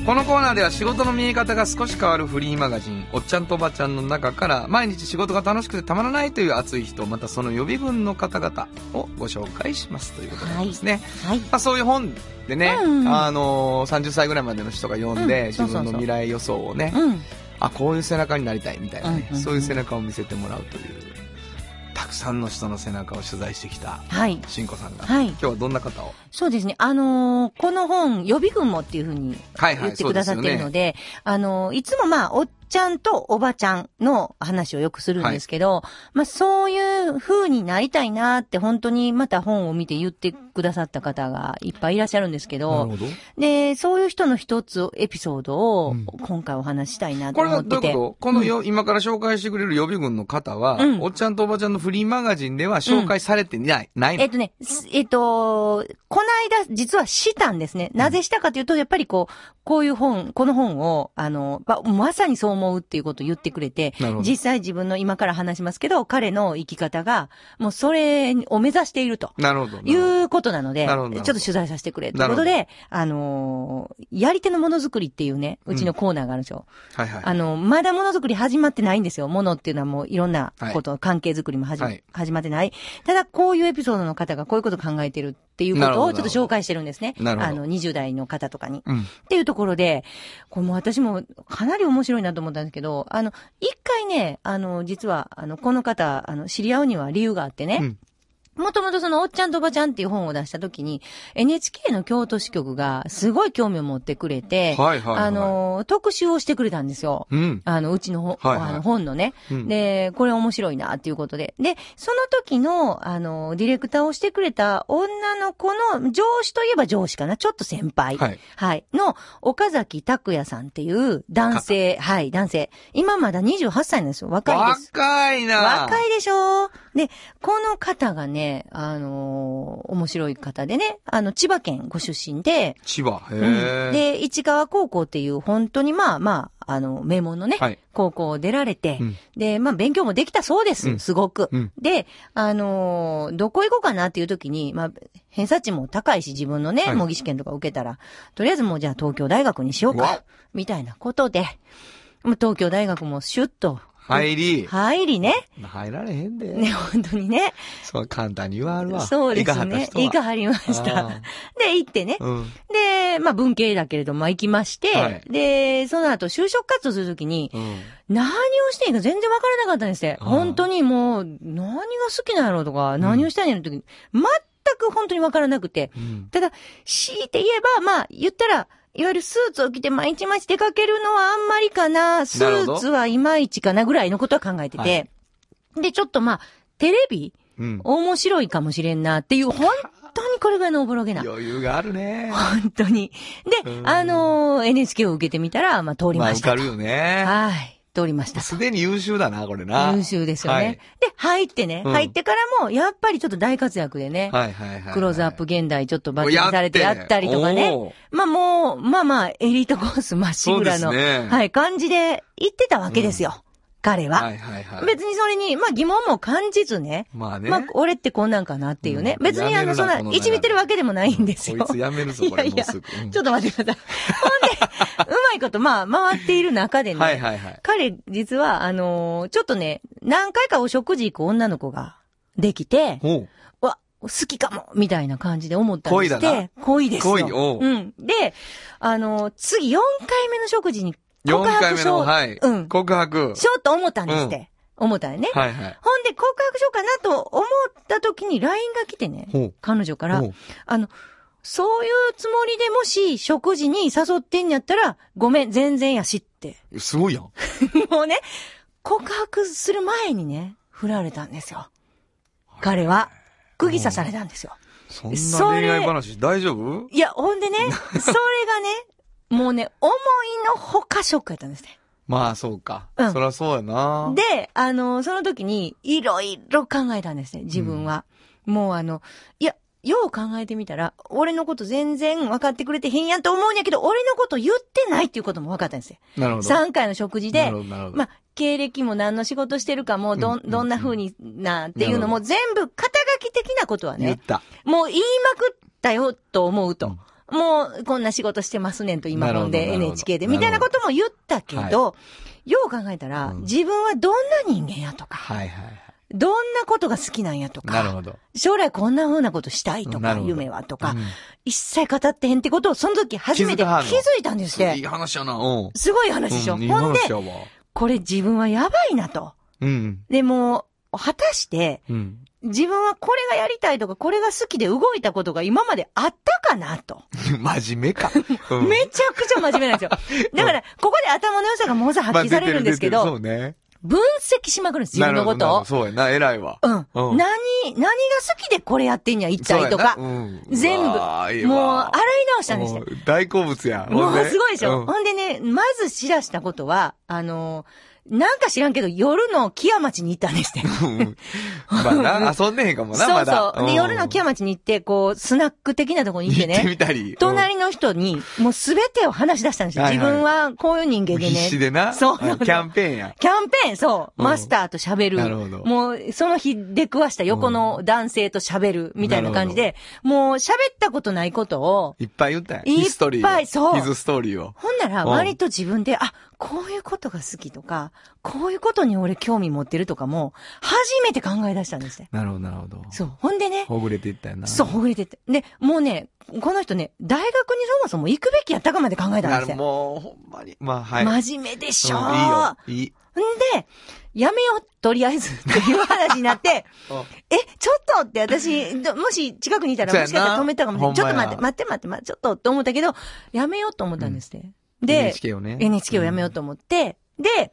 Speaker 2: このコーナーでは仕事の見え方が少し変わるフリーマガジン、おっちゃんとおばちゃんの中から、毎日仕事が楽しくてたまらないという熱い人、またその予備軍の方々をご紹介しますということなんですね。
Speaker 4: はい。
Speaker 2: まあそういう本でね、
Speaker 4: うんうん
Speaker 2: あのー30歳ぐらいまでの人が読んで、
Speaker 4: うん
Speaker 2: 自分の未来予想をね、
Speaker 4: うん。
Speaker 2: あ、こういう背中になりたいみたいなね、
Speaker 4: うんうんうん
Speaker 2: そういう背中を見せてもらうという、たくさんの人の背中を取材してきた、
Speaker 4: はい。
Speaker 2: しんこさんが、
Speaker 4: はい
Speaker 2: 今日はどんな方を？
Speaker 4: そうですね。あのーこの本、予備軍もっていうふうに
Speaker 2: はいはい
Speaker 4: 言ってくださってるので、あのーいつもまあ、ちゃんとおばちゃんの話をよくするんですけど、まあ、そういう風になりたいなって本当にまた本を見て言ってくださった方がいっぱいいらっしゃるんですけど、
Speaker 2: ほど。
Speaker 4: で、そういう人の一つ、エピソードを
Speaker 2: うん
Speaker 4: 今回お話ししたいなと
Speaker 2: これは
Speaker 4: 思ってて。
Speaker 2: どういうこと？このよ、今から紹介してくれる予備軍の方は、
Speaker 4: うん。
Speaker 2: おっちゃんとおばちゃんのフリーマガジンでは紹介されてない、ないの
Speaker 4: えっとね、すえっと、この間、実はしたんですね。なぜしたかというと、やっぱりこう、
Speaker 3: こういう本、この本を、あの、ままさにそう思うっていうことを言ってくれて実際自分の今から話しますけど、彼の生き方が、もうそれを目指していると。
Speaker 2: なるほど。
Speaker 3: いうことなので、ちょっと取材させてくれということで、あのーやり手のものづくりっていうね、うちのコーナーがあるんですよ。
Speaker 2: はいはい。
Speaker 3: あの、まだものづくり始まってないんですよ。ものっていうのはもういろんなこと、関係づくりも始ま,、ってない。ただ、こういうエピソードの方がこういうことを考えてるっていうことをちょっと紹介してるんですね。
Speaker 2: なるほど
Speaker 3: あの、20代の方とかに。
Speaker 2: うん。
Speaker 3: っていうところで、これもう私もかなり面白いなと思ったんですけど、あの、一回ね、あの、実は、あの、この方、あの、知り合うには理由があってね、
Speaker 2: うん
Speaker 3: もともとそのおっちゃんとおばちゃんっていう本を出した時に、NHK の京都支局がすごい興味を持ってくれて、
Speaker 2: はいはいはい
Speaker 3: あの、特集をしてくれたんですよ。
Speaker 2: うん。
Speaker 3: あの、うちのほ、
Speaker 2: はいはい
Speaker 3: あの本のね、
Speaker 2: うん
Speaker 3: で、これ面白いなっていうことで。で、その時の、あの、ディレクターをしてくれた女の子の上司といえば上司かな。ちょっと先輩。
Speaker 2: はい。
Speaker 3: はい。の、岡崎拓也さんっていう男性、はい、男性。今まだ28歳なんですよ。若いです。
Speaker 2: 若いな
Speaker 3: 若いでしょで、この方がね、あのー面白い方でね、あの、千葉県ご出身で、
Speaker 2: 千葉。へ
Speaker 3: うん。
Speaker 2: え。、
Speaker 3: で、市川高校っていう本当にまあまあ、あの、名門のね、
Speaker 2: はい。
Speaker 3: 高校を出られて、
Speaker 2: うん。
Speaker 3: で、まあ勉強もできたそうです、
Speaker 2: うん。
Speaker 3: すごく。
Speaker 2: うん。
Speaker 3: で、あのーどこ行こうかなっていう時に、まあ、偏差値も高いし、自分のね、
Speaker 2: はい。
Speaker 3: 模擬試験とか受けたら、とりあえずもうじゃあ東京大学にしようか、みたいなことで、もう東京大学もシュッと、
Speaker 2: 入り。
Speaker 3: 入りね、
Speaker 2: 入られへんで。
Speaker 3: ね、本当にね、
Speaker 2: そう、簡単に言わはるわ。
Speaker 3: そうですね。
Speaker 2: い
Speaker 3: かはりました
Speaker 2: あ。
Speaker 3: で、行ってね。
Speaker 2: うん。
Speaker 3: で、まあ文系だけれども、まあ行きまして、
Speaker 2: はい
Speaker 3: で、その後就職活動するときに、
Speaker 2: うん。
Speaker 3: 何をしていいか全然わからなかったんですね。本当にもう、何が好きなんやろうとか、何をしたいんやろうときに、全く本当にわからなくて。
Speaker 2: うん。
Speaker 3: ただ、強いて言えば、まあ、言ったら、いわゆるスーツを着て毎日毎日出かけるのはあんまりかな、スーツはいまいちかなぐらいのことは考えてて、で、ちょっとまあ、テレビ？
Speaker 2: うん。
Speaker 3: 面白いかもしれんなっていう、本当にこれぐらいのおぼろげな。
Speaker 2: 余裕があるね。
Speaker 3: 本当に。で、
Speaker 2: うん
Speaker 3: あのー NHK を受けてみたら、まあ、通り
Speaker 2: まあ、
Speaker 3: ましたと。
Speaker 2: 受かるよね。
Speaker 3: はい。通りましたと。
Speaker 2: すでに優秀だな、これな。
Speaker 3: 優秀ですよね。
Speaker 2: はい
Speaker 3: で、入ってね、
Speaker 2: うん
Speaker 3: 入ってからも、やっぱりちょっと大活躍でね、
Speaker 2: はいはいはい。
Speaker 3: クローズアップ現代ちょっと抜
Speaker 2: や
Speaker 3: 擢されてやったりとかね。まあもう、まあまあ、エリートコースまっしぐらの、
Speaker 2: ね
Speaker 3: はい、感じで行ってたわけですよ。彼は。
Speaker 2: はいはいはい。
Speaker 3: 別にそれに、まあ疑問も感じずね。
Speaker 2: まあね。
Speaker 3: まあ、俺ってこんなんかなっていうね。
Speaker 2: うん
Speaker 3: 別にあの、そんな、いじめてるわけでもないんですよ。
Speaker 2: こいつやめるぞ、こ <laughs> れ
Speaker 3: いやいや
Speaker 2: もうん
Speaker 3: ちょっと待ってください。ほんで、うまいこと、まあ、回っている中でね。
Speaker 2: はいはいはい。
Speaker 3: 彼、実は、あのーちょっとね、何回かお食事行く女の子ができて。わ、好きかもみたいな感じで思ったんです
Speaker 2: 恋だな
Speaker 3: 恋ですよ。
Speaker 2: 恋おう
Speaker 3: うん。で、あのー次4回目の食事に
Speaker 2: 4
Speaker 3: 告白しよう
Speaker 2: 回目の、はい。
Speaker 3: うん
Speaker 2: 告白。
Speaker 3: しようと思ったんですって。思ったよね。
Speaker 2: はいはい。
Speaker 3: ほんで、告白しようかなと思った時に LINE が来てね彼女からあの、そういうつもりでもし食事に誘ってんやったら、ごめん、全然やしって。
Speaker 2: すごいやん。<laughs>
Speaker 3: もうね、告白する前にね、振られたんですよ。彼は、釘刺されたんですよ。
Speaker 2: そんな恋愛話大丈夫？
Speaker 3: いや、ほんでね、<laughs> それがね、もうね、思いのほかショックやったんですね。
Speaker 2: まあ、そうか。
Speaker 3: うん
Speaker 2: そりゃそうやな。
Speaker 3: で、あの、その時に、いろいろ考えたんですね、自分は。もうあの、いや、よう考えてみたら、俺のこと全然分かってくれてへんやんと思うんやけど、俺のこと言ってないっていうことも分かったんですよ。
Speaker 2: なるほど。
Speaker 3: 3回の食事で
Speaker 2: なる、ほど、なるほど。
Speaker 3: まあ、経歴も何の仕事してるかも、どん、
Speaker 2: うん
Speaker 3: どんな風になっていうのも全部肩書き的なことはね、
Speaker 2: 言った。
Speaker 3: もう言いまくったよと思うと。もう、こんな仕事してますねんと、今
Speaker 2: ほど
Speaker 3: 本で NHK で、みたいなことも言ったけど、よう考えたら、
Speaker 2: うん
Speaker 3: 自分はどんな人間やとか、
Speaker 2: はいはいはい。
Speaker 3: どんなことが好きなんやとか。将来こんな風なことしたいとか、夢はとか、
Speaker 2: うん
Speaker 3: 一切語ってへんってことを、その時初めて気
Speaker 2: 気づ
Speaker 3: いたんですって
Speaker 2: いい。話やな。うん。
Speaker 3: すごい話でしょ。
Speaker 2: う
Speaker 3: ほんで。これ自分はやばいなと。
Speaker 2: うん。
Speaker 3: でも、果たして、
Speaker 2: うん。
Speaker 3: 自分はこれがやりたいとか、これが好きで動いたことが今まであったかなと。<laughs>
Speaker 2: 真面目か。<laughs> うん
Speaker 3: めちゃくちゃ真面目なんですよ。だから、ここで頭の良さがもうさ発揮されるんですけど、
Speaker 2: まあね。
Speaker 3: 分析しまくるんです、自分のことを。
Speaker 2: そうやな、偉いわ。
Speaker 3: うん。
Speaker 2: うん
Speaker 3: 何、何が好きでこれやってんや、一体とか。
Speaker 2: そうん
Speaker 3: 全部。もう、
Speaker 2: わ
Speaker 3: 洗い直したんですよ。
Speaker 2: うん大好物や。
Speaker 3: もうすごいでしょ。
Speaker 2: うん
Speaker 3: ほんでね、まず知らしたことは、あの、なんか知らんけど、夜の木屋町に行ったんですって。
Speaker 2: うんまあな、遊んでへんかもな、
Speaker 3: そう。そう。で、
Speaker 2: ん
Speaker 3: 夜の木屋町に行って、こう、スナック的なとこに行って
Speaker 2: 行って
Speaker 3: ね。
Speaker 2: みたり。
Speaker 3: 隣の人に、もうすべてを話し出したんですよ。自分はこういう人間でね。
Speaker 2: 必死でな。
Speaker 3: そう
Speaker 2: あキャンペーンや。
Speaker 3: キャンペーン、そう。
Speaker 2: うん
Speaker 3: マスターと喋る。
Speaker 2: なるほど
Speaker 3: もう、その日出くわした横の男性と喋るみたいな感じで、もう喋ったことないことを、
Speaker 2: いっぱい言ったんや。
Speaker 3: いっぱい
Speaker 2: ヒストリーを。
Speaker 3: そう
Speaker 2: ヒズストーリーを。
Speaker 3: ほんなら
Speaker 2: うん
Speaker 3: 割と自分で、あ、こういうことが好きとか、こういうことに俺興味持ってるとかも、初めて考え出したんですね。
Speaker 2: なるほど、なるほど。
Speaker 3: そう。ほんでね、
Speaker 2: ほぐれていったよな。
Speaker 3: そう、ほぐれてって。で、もうね、この人ね、大学にそもそも行くべきやったかまで考えたん
Speaker 2: なる
Speaker 3: ですよ。
Speaker 2: もう、ほんまに。まあ、はい。
Speaker 3: 真面目でしょ、
Speaker 2: うんいいよ。いい。
Speaker 3: んで、やめよう、とりあえず、<laughs> っていう話になって、
Speaker 2: うん
Speaker 3: え、ちょっとって私、どもし近くにいたらもしかしたら止めたかもしれない。ちょっと待って、待って待って、ちょっとって思ったけど、やめようと思ったんですね。で、
Speaker 2: NHK をね。
Speaker 3: NHK をやめようと思って、で、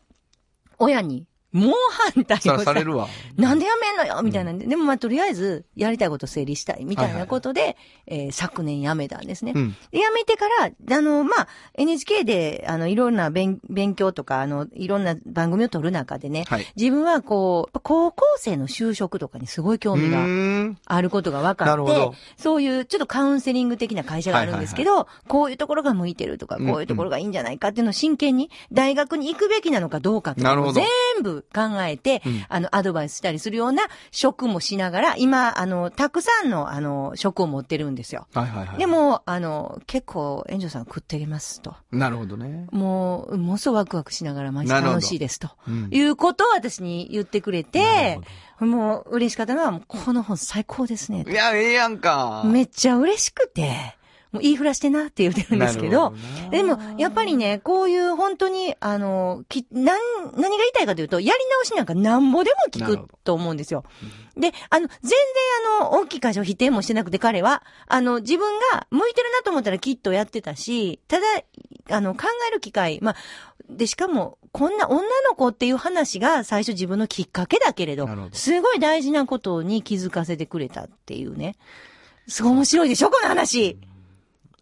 Speaker 3: 親に、猛反対を
Speaker 2: されるわ。
Speaker 3: なんでやめんのよみたいなんで。でもまあとりあえず、やりたいこと整理したいみたいなことで、えー昨年辞めたんですね。
Speaker 2: うん。
Speaker 3: で辞めてから、あの、まあ、NHK で、あの、いろんな勉勉強とか、あの、いろんな番組を撮る中でね、
Speaker 2: はい。
Speaker 3: 自分はこう、高校生の就職とかにすごい興味
Speaker 2: う
Speaker 3: があることが分
Speaker 2: な
Speaker 3: かってそういうちょっとカウンセリング的な会社があるんですけど、こういうところが向いてるとか、
Speaker 2: うん
Speaker 3: こういうところがいいんじゃないかっていうのを真剣に大学に行くべきなのかどうかっていう
Speaker 2: なるほど
Speaker 3: のを全部考えて、
Speaker 2: うん
Speaker 3: あの、アドバイスしたりするような職もしながら、今、あの、たくさんの、あの、職を持ってるんですよ。
Speaker 2: はいはいはい。
Speaker 3: で、も、あの、結構、炎上さん食ってきますと。
Speaker 2: なるほどね。
Speaker 3: もう、ものすごいワクワクしながら毎日
Speaker 2: なるほど
Speaker 3: 楽しいですと。
Speaker 2: うん
Speaker 3: いうことを私に言ってくれ
Speaker 2: な
Speaker 3: て
Speaker 2: る、
Speaker 3: もう嬉しかったのは、この本最高ですね。
Speaker 2: いや、ええやんか。
Speaker 3: めっちゃ嬉しくて、もう言いふらしてなって言ってるんですけど、
Speaker 2: なるほな
Speaker 3: でも、やっぱりね、こういう本当に、あの、き、なん、何が言いたいかというと、やり直しなんかなんぼでも聞くと思うんですよ。で、あの、全然あの、大きい会社を否定もしてなくて彼は、あの、自分が向いてるなと思ったらきっとやってたし、ただ、あの、考える機会、まあ、で、しかも、こんな女の子っていう話が最初自分のきっかけだけれど
Speaker 2: ど
Speaker 3: すごい大事なことに気づかせてくれたっていうね。すごい面白いでしょこの話。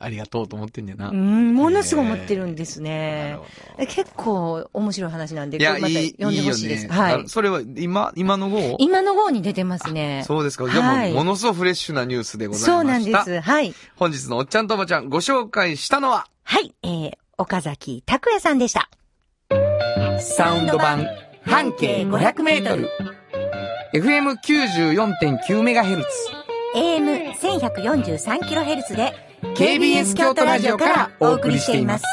Speaker 2: ありがとうと思ってんじゃな。
Speaker 3: うん、ものすごい思ってるんです
Speaker 2: な
Speaker 3: ねえ結構面白い話なんで、
Speaker 2: いや、
Speaker 3: また
Speaker 2: いい、
Speaker 3: 読んでほしいです。
Speaker 2: ね。
Speaker 3: はい
Speaker 2: あ。それは、今、今の号？
Speaker 3: 今の号に出てますね。
Speaker 2: そうですか。じゃあもう、
Speaker 3: はい
Speaker 2: ものすごくフレッシュなニュースでございました。
Speaker 3: そうなんです。はい。
Speaker 2: 本日のおっちゃんとおばちゃん、ご紹介したのは、
Speaker 3: はい。えー、岡崎拓也さんでした。
Speaker 2: サウンド版、半径500メートル。FM94.9 メガヘルツ。
Speaker 3: AM1143kHz で
Speaker 2: KBS 京都ラジオからお送りしています。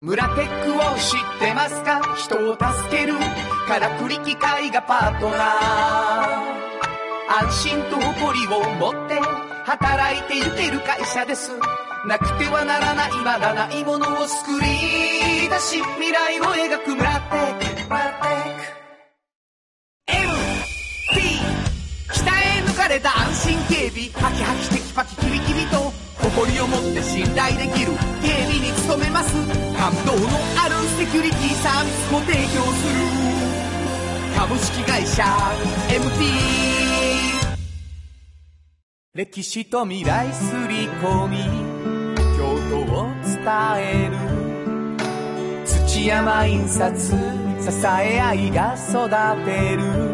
Speaker 5: 村テックを知ってますか？人を助ける。からくり機械がパートナー。安心と誇りを持って働いてゆける会社です。なくてはならないまだないものを作り出し未来を描く村テック。れた安心警備ハキハキテキパキキビキビと誇りを持って信頼できる警備に努めます。感動のあるセキュリティサービスも提供する。株式会社 MT 歴史と未来すり込み京都を伝える。土山印刷支え合いが育てる。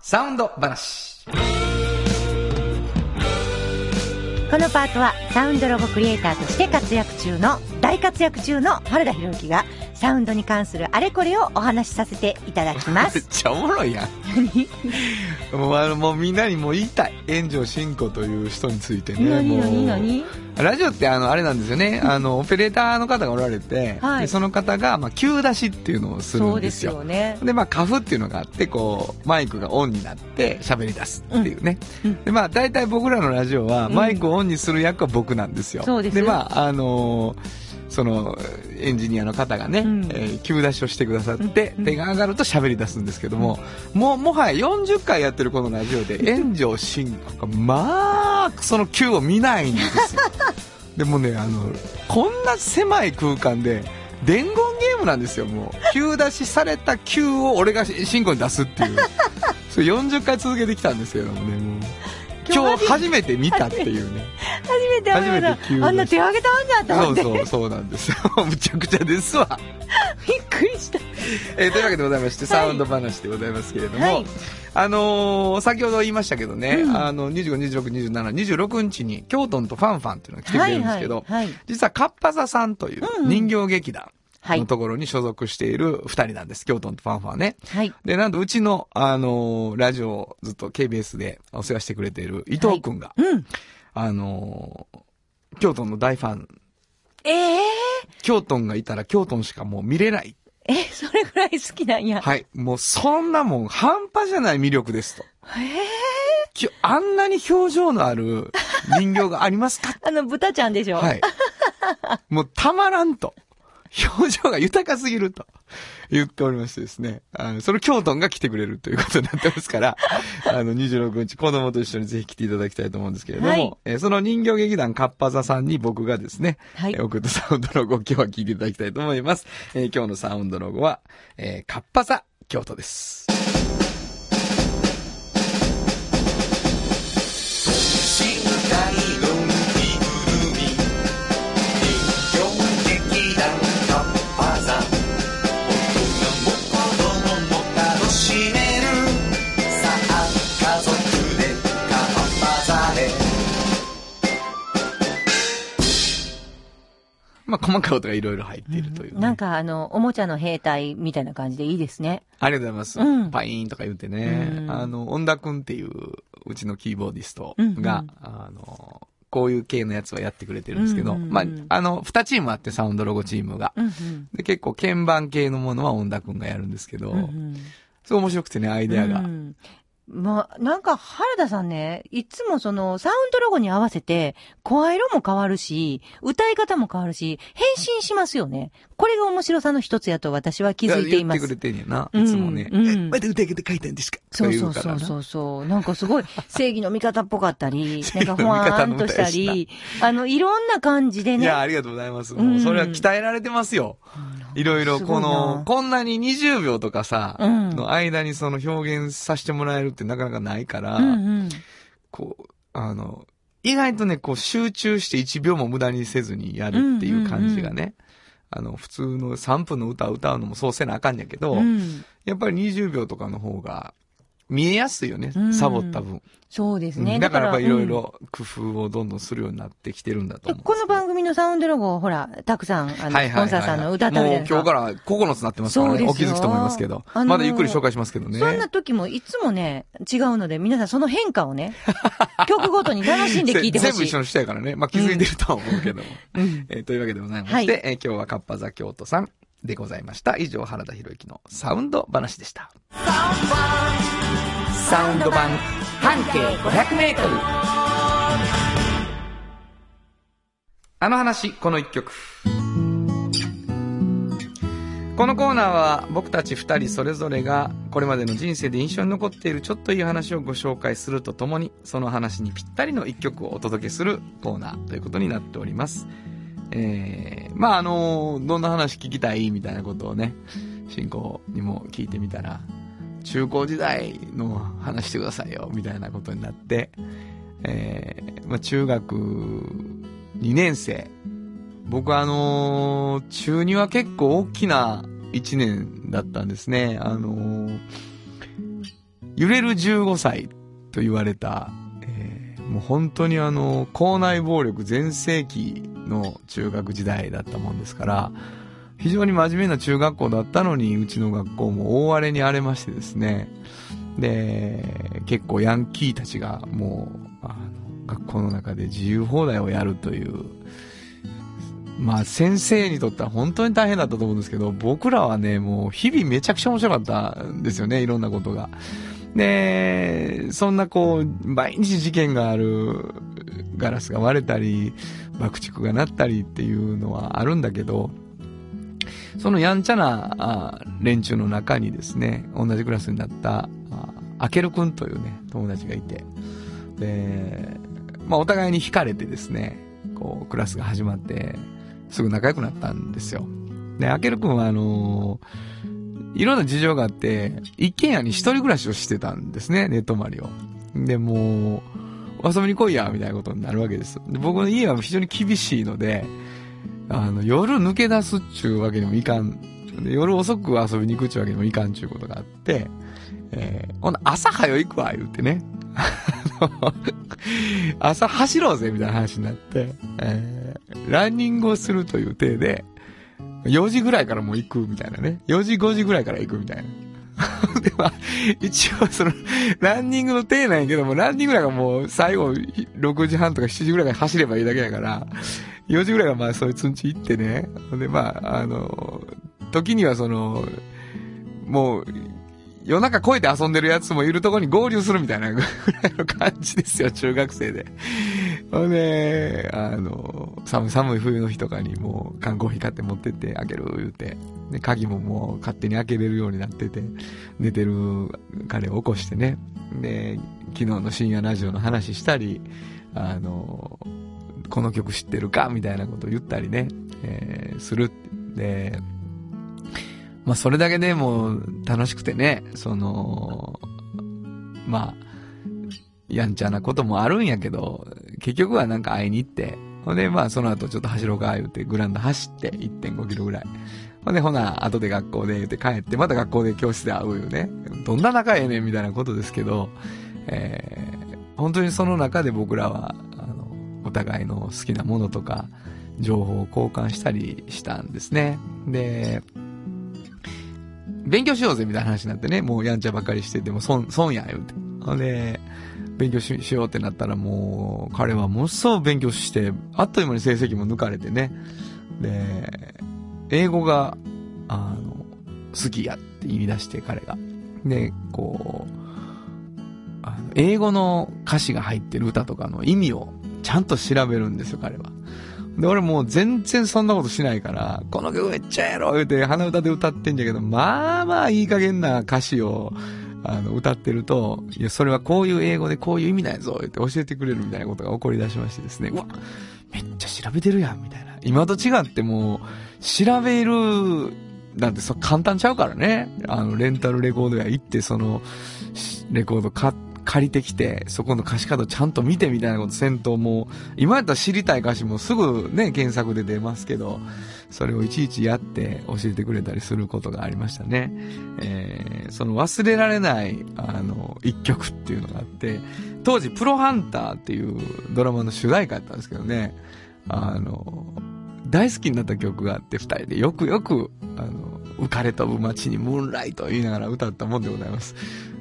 Speaker 2: サウンド話。
Speaker 3: このパートはサウンドロゴクリエイターとして活躍中の大活躍中の原田博之がサウンドに関するあれこれをお話しさせていただきま <laughs>
Speaker 2: めっ
Speaker 3: す。
Speaker 2: ちゃおもろいやん。<laughs> もうあの、もうみんなにもう言いたい。炎上真子という人についてね。
Speaker 3: 何？何？何？
Speaker 2: ラジオってあの、あれなんですよね。あの、オペレーターの方がおられて、
Speaker 3: はい
Speaker 2: でその方が、まあ、急出しっていうのをするんですよ。
Speaker 3: よね。
Speaker 2: で、まあ、カフっていうのがあって、こう、マイクがオンになって喋り出すっていうね。
Speaker 3: うん
Speaker 2: で、まあ、大体僕らのラジオは、
Speaker 3: うん
Speaker 2: マイクをオンにする役は僕なんですよ。
Speaker 3: そうです
Speaker 2: で、まあ、あのーその、エンジニアの方がね、
Speaker 3: うん
Speaker 2: えー急出しをしてくださって、
Speaker 3: うん
Speaker 2: 手が上がると喋り出すんですけども、もう、もはや40回やってるこのラジオで、炎上進行が、まあ、その急を見ないんですよ。<laughs> でもね、あの、こんな狭い空間で、伝言ゲームなんですよ、もう。急出しされた急を俺が進行に出すっていう。<laughs> それ40回続けてきたんですけどもね、もう。今日初めて見たっていうね。
Speaker 3: 初めてあ
Speaker 2: 初めて急に
Speaker 3: あんな手上げたんだと
Speaker 2: そう
Speaker 3: 思って。
Speaker 2: そう、そうなんですよ。むちゃくちゃですわ。<laughs>
Speaker 3: びっくりした。
Speaker 2: えーというわけでございまして、サウンド話でございますけれども、
Speaker 3: はい
Speaker 2: あのー先ほど言いましたけどね、
Speaker 3: うん
Speaker 2: あの、25、26、27、26日に、京都とファンファンっていうのが来てくれるんですけど、
Speaker 3: はいはいはい
Speaker 2: 実はカッパザさんという
Speaker 3: うんうん
Speaker 2: 人形劇団
Speaker 3: はい
Speaker 2: のところに所属している二人なんです、京都とファンファンね。
Speaker 3: はい。
Speaker 2: で、なんとうちの、あのーラジオをずっと KBS でお世話してくれている伊藤くんが、
Speaker 3: うん。
Speaker 2: あのー京都の大ファン、
Speaker 3: ええ
Speaker 2: 京都がいたら京都しかもう見れない。
Speaker 3: え、それぐらい好きなんや。
Speaker 2: はい。もうそんなもん半端じゃない魅力ですと。
Speaker 3: ええ
Speaker 2: きあんなに表情のある人形がありますか？<laughs>
Speaker 3: あの、豚ちゃんでしょ？
Speaker 2: はい。もうたまらんと。表情が豊かすぎると言っておりましてですね。あの、その京都が来てくれるということになってますから、<laughs> あの、26日子供と一緒にぜひ来ていただきたいと思うんですけれども、
Speaker 3: はい
Speaker 2: えーその人形劇団カッパ座さんに僕がですね、
Speaker 3: はい
Speaker 2: えー送ったサウンドロゴを今日は聞いていただきたいと思います。えー今日のサウンドロゴは、えーカッパ座京都です。まあ、細かい音がいろいろ入っているという、ね
Speaker 3: なんかあの、おもちゃの兵隊みたいな感じでいいですね。
Speaker 2: ありがとうございます。
Speaker 3: うん
Speaker 2: パイーンとか言ってね。
Speaker 3: うん
Speaker 2: あの、恩田くんっていう、うちのキーボーディストが、
Speaker 3: うんうん
Speaker 2: あの、こういう系のやつはやってくれてるんですけど、
Speaker 3: うんうんうん
Speaker 2: まあ、あの、二チームあって、サウンドロゴチームが。
Speaker 3: うんうん。
Speaker 2: で、結構鍵盤系のものは恩田くんがやるんですけど、
Speaker 3: うんうん
Speaker 2: そう面白くてね、アイデアが。
Speaker 3: うんまあ、なんか原田さんね、いつもそのサウンドロゴに合わせて、声色も変わるし、歌い方も変わるし、変身しますよね。これが面白さの一つやと私は気づいています。
Speaker 2: や言ってくれてんやな、
Speaker 3: うん
Speaker 2: いつもね。
Speaker 3: うん
Speaker 2: えまた歌い方書いたんですか？
Speaker 3: そうそうそうそうそう。なんかすごい正義の味方っぽかったり、<laughs>
Speaker 2: 正
Speaker 3: なんかほわーんとしたり、あの、いろんな感じでね。
Speaker 2: いや、ありがとうございます。
Speaker 3: うん
Speaker 2: もう、それは鍛えられてますよ。いろいろ、
Speaker 3: いな。
Speaker 2: この、こんなに20秒とかさ、
Speaker 3: うん。
Speaker 2: の間にその表現させてもらえるってなかなかないから、
Speaker 3: うんうん。
Speaker 2: こう、あの、意外とね、こう集中して1秒も無駄にせずにやるっていう感じがね、あの、普通の3分の歌を歌うのもそうせなあかんやけど、
Speaker 3: うん。
Speaker 2: やっぱり20秒とかの方が見えやすいよね、
Speaker 3: うん
Speaker 2: サボった分。
Speaker 3: そうですね。
Speaker 2: うんだからやっぱいろい
Speaker 3: うん
Speaker 2: ろ工夫をどんどんするようになってきてるんだと思う。
Speaker 3: この番組のサウンドロゴをほら、たくさん、あの、スポンサーさんの歌ってるじゃないですか。
Speaker 2: もう今日から9つなってますからね。お気づきと思いますけど。
Speaker 3: あのー
Speaker 2: まだゆっくり紹介しますけどね。
Speaker 3: そんな時もいつもね、違うので、皆さんその変化をね、<laughs> 曲ごとに楽しんで聴いてほしい。
Speaker 2: 全部一緒の人やからね。まあ気づいてるとは思うけども。
Speaker 3: うん
Speaker 2: えーというわけでございまして、
Speaker 3: はい
Speaker 2: えー今日はカッパ座京都さんでございました。以上、原田博之のサウンド話でした。サウンド版半径500メートル。あの話、この一曲。このコーナーは僕たち二人それぞれがこれまでの人生で印象に残っているちょっといい話をご紹介するとともにその話にぴったりの一曲をお届けするコーナーということになっております。えー、まああのどんな話聞きたいみたいなことをね、進行にも聞いてみたら、中高時代の話してくださいよみたいなことになって、えー、まあ中学2年生、僕はあのー中2は結構大きな1年だったんですね。あのー揺れる15歳と言われた、えーもう本当にあの、校内暴力全盛期の中学時代だったもんですから、非常に真面目な中学校だったのに、うちの学校も大荒れに荒れましてですね。で、結構ヤンキーたちがもう、あの、学校の中で自由放題をやるという、まあ先生にとっては本当に大変だったと思うんですけど、僕らはね、もう日々めちゃくちゃ面白かったんですよね、いろんなことが。で、そんなこう、毎日事件がある、ガラスが割れたり、爆竹が鳴ったりっていうのはあるんだけど、そのやんちゃな連中の中にですね、同じクラスになったあけるくんというね、友達がいて、で、まあお互いに惹かれてですね、こう、クラスが始まって、すぐ仲良くなったんですよ。で、あけるくんはあのー、いろんな事情があって、一軒家に一人暮らしをしてたんですね、寝泊まりを。で、もう、遊びに来いや、みたいなことになるわけです。で僕の家は非常に厳しいので、あの、夜抜け出すっちゅうわけにもいかん。で夜遅く遊びに行くっちゅうわけにもいかんちゅうことがあって、えー、ほん朝早行くわ、言うてね。<laughs> 朝走ろうぜ、みたいな話になって、えー、ランニングをするという体で、4時ぐらいからもう行くみたいなね。4時5時ぐらいから行くみたいな。<laughs> で、まあ、一応その、ランニングの体なんやけども、ランニングなんかもう最後6時半とか7時ぐらいから走ればいいだけだから、4時ぐらいがまあそういうつんち行ってね。で、まあ、あの、時にはその、もう、夜中越えて遊んでるやつもいるとこに合流するみたいなぐらいの感じですよ、中学生で。ほんで、あの、寒い寒い冬の日とかにもう缶コーヒー買って持ってって開ける言うて、で、鍵ももう勝手に開けれるようになってて、寝てる彼を起こしてね、で、昨日の深夜ラジオの話したり、あの、この曲知ってるか？みたいなことを言ったりね、えー、する。で、まあそれだけでも楽しくてね、その、まあ、やんちゃなこともあるんやけど、結局はなんか会いに行って、ほんでまあその後ちょっと走ろうか言うてグランド走って1.5キロぐらい。ほんでほな、後で学校で言うて帰って、また学校で教室で会うよね。どんな仲ええねんみたいなことですけど、えー、本当にその中で僕らは、あの、お互いの好きなものとか、情報を交換したりしたんですね。で、勉強しようぜみたいな話になってね、もうやんちゃばっかりしてても損、損や、言うて。ほんで、勉強しようってなったらもう、彼はものすごく勉強して、あっという間に成績も抜かれてね。で、英語が、あの、好きやって言い出して彼が。で、こう、あの英語の歌詞が入ってる歌とかの意味をちゃんと調べるんですよ、彼は。で、俺もう全然そんなことしないから、この曲めっちゃやろ言うて鼻歌で歌ってんじゃけど、まあまあいい加減な歌詞を、あの、歌ってると、いや、それはこういう英語でこういう意味なんやぞ、言って教えてくれるみたいなことが起こり出しましてですね、うわ、めっちゃ調べてるやん、みたいな。今と違ってもう、調べる、なんてそ簡単ちゃうからね。あの、レンタルレコード屋行って、その、レコード買って、借りてきて、そこの歌詞カードちゃんと見てみたいなことせんと、もう、今やったら知りたい歌詞もすぐね、検索で出ますけど、それをいちいちやって教えてくれたりすることがありましたね。えー、その忘れられない、あの、一曲っていうのがあって、当時、プロハンターっていうドラマの主題歌やったんですけどね、あの、大好きになった曲があって、二人でよくよく、あの、浮かれ飛ぶ街にムーンライト言いながら歌ったもんでございます。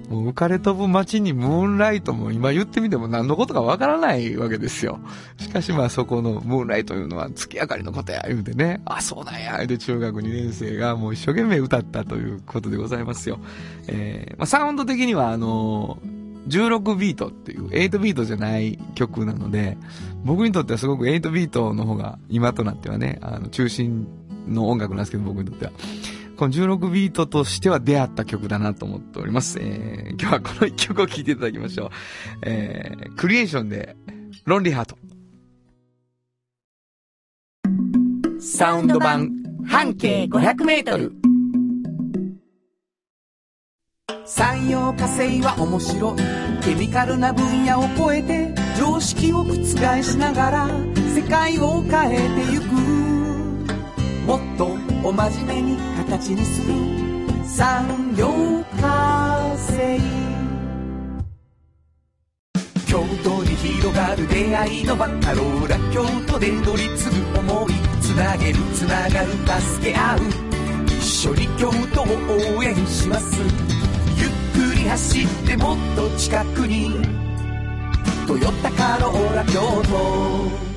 Speaker 2: もう浮かれ飛ぶ街にムーンライトも今言ってみても何のことかわからないわけですよ。しかしまあそこのムーンライトというのは月明かりのことや言うてね、あ、そうなんや、で中学2年生がもう一生懸命歌ったということでございますよ。えー、まあサウンド的にはあのー16ビートっていう8ビートじゃない曲なので、僕にとってはすごく8ビートの方が今となってはね、あの中心の音楽なんですけど僕にとっては。この16ビートとしては出会った曲だなと思っております。えー、今日はこの一曲を聴いていただきましょう。えー、クリエーションで、ロンリーハート。
Speaker 5: サウンド版半径500メートル産業化成は面白いケミカルな分野を超えて常識を覆しながら世界を変えてとお真面目に形にする産業化成京都に広がる出会いのバカローラ京都で乗り継ぐ思いつなげるつながる助け合う一緒に京都を応援します。ゆっくり走ってもっと近くに「トヨタカローラ京都」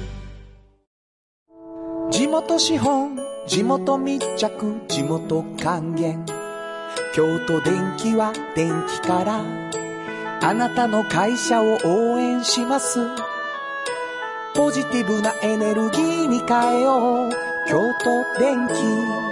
Speaker 5: 地元資本地元密着地元還元。京都電気は電気からあなたの会社を応援します。ポジティブなエネルギーに変えよう。京都電気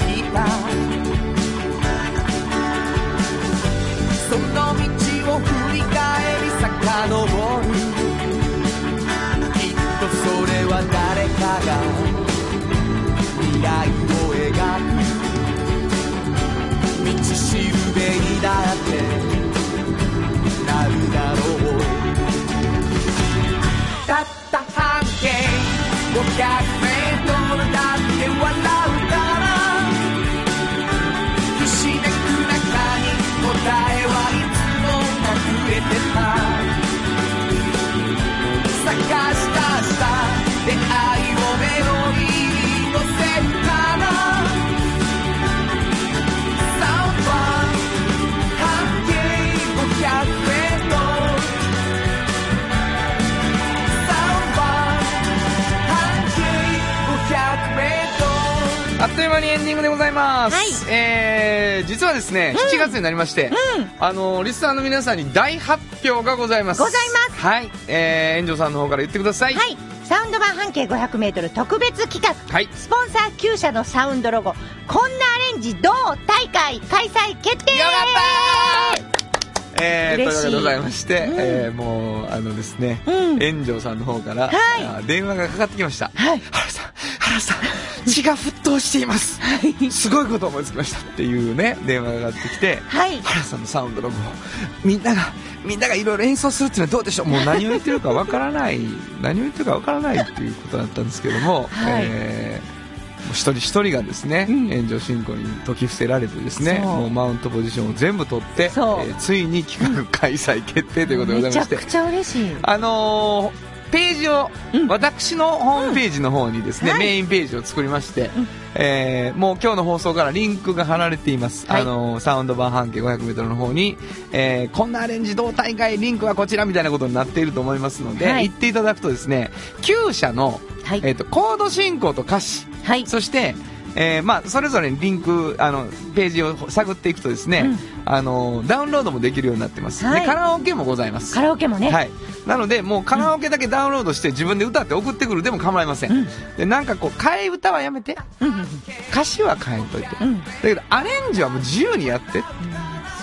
Speaker 5: ン
Speaker 2: ディングでございます。
Speaker 3: はい
Speaker 2: えー、実はですね、7月になりまして、あの、リスナーの皆さんに大発表がございます。
Speaker 3: ございます
Speaker 2: はい。えー、園長さんの方から言ってください。
Speaker 3: はい。サウンド版半径500メートル特別企画。
Speaker 2: はい。
Speaker 3: スポンサー9社のサウンドロゴ、こんなアレンジ同大会開催決定
Speaker 2: よかったえー、というわけでございまして、
Speaker 3: うん。
Speaker 2: えー、もう、あのですね、
Speaker 3: うん。
Speaker 2: 園長さんの方から、
Speaker 3: はい。
Speaker 2: あ電話がかかってきました。
Speaker 3: はい。
Speaker 2: 原さん、原さん、血が沸騰しています。すごいこと思いつきましたっていうね、電話がかかってきて、
Speaker 3: はい。
Speaker 2: 原さんのサウンドロゴをみんながみんながいろいろ演奏するっていうのはどうでしょう？もう何を言ってるかわからない何を言ってるかわからないっていうことだったんですけども、<laughs>
Speaker 3: はい。
Speaker 2: えー一人一人がですね、
Speaker 3: うん。
Speaker 2: 炎上進行に解き伏せられてですねもうマウントポジションを全部取って、えーついに企画開催決定ということでございまして。
Speaker 3: めちゃくちゃ嬉しい。
Speaker 2: あのーページを、
Speaker 3: うん。
Speaker 2: 私のホームページの方にですね、
Speaker 3: はい。
Speaker 2: メインページを作りまして、
Speaker 3: うん
Speaker 2: えーもう今日の放送からリンクが貼られています。
Speaker 3: はい
Speaker 2: あのーサウンド版半径 500m の方に、えーこんなアレンジ同大会リンクはこちらみたいなことになっていると思いますので、
Speaker 3: はい
Speaker 2: 行っていただくとですね、9社の、
Speaker 3: はい。
Speaker 2: えっ、と、コード進行と歌詞、
Speaker 3: はい。
Speaker 2: そして、えーまあ、それぞれにリンク、あの、ページを探っていくとですね、
Speaker 3: うん
Speaker 2: あの、ダウンロードもできるようになってます。
Speaker 3: はい
Speaker 2: で、カラオケもございます。
Speaker 3: カラオケもね。
Speaker 2: はい。なので、もうカラオケだけダウンロードして自分で歌って送ってくるでも構いません。
Speaker 3: うん
Speaker 2: で、なんかこう、替え歌はやめて。
Speaker 3: うん
Speaker 2: 歌詞は変えんといて。だ
Speaker 3: うん。
Speaker 2: けど、アレンジはもう自由にやって。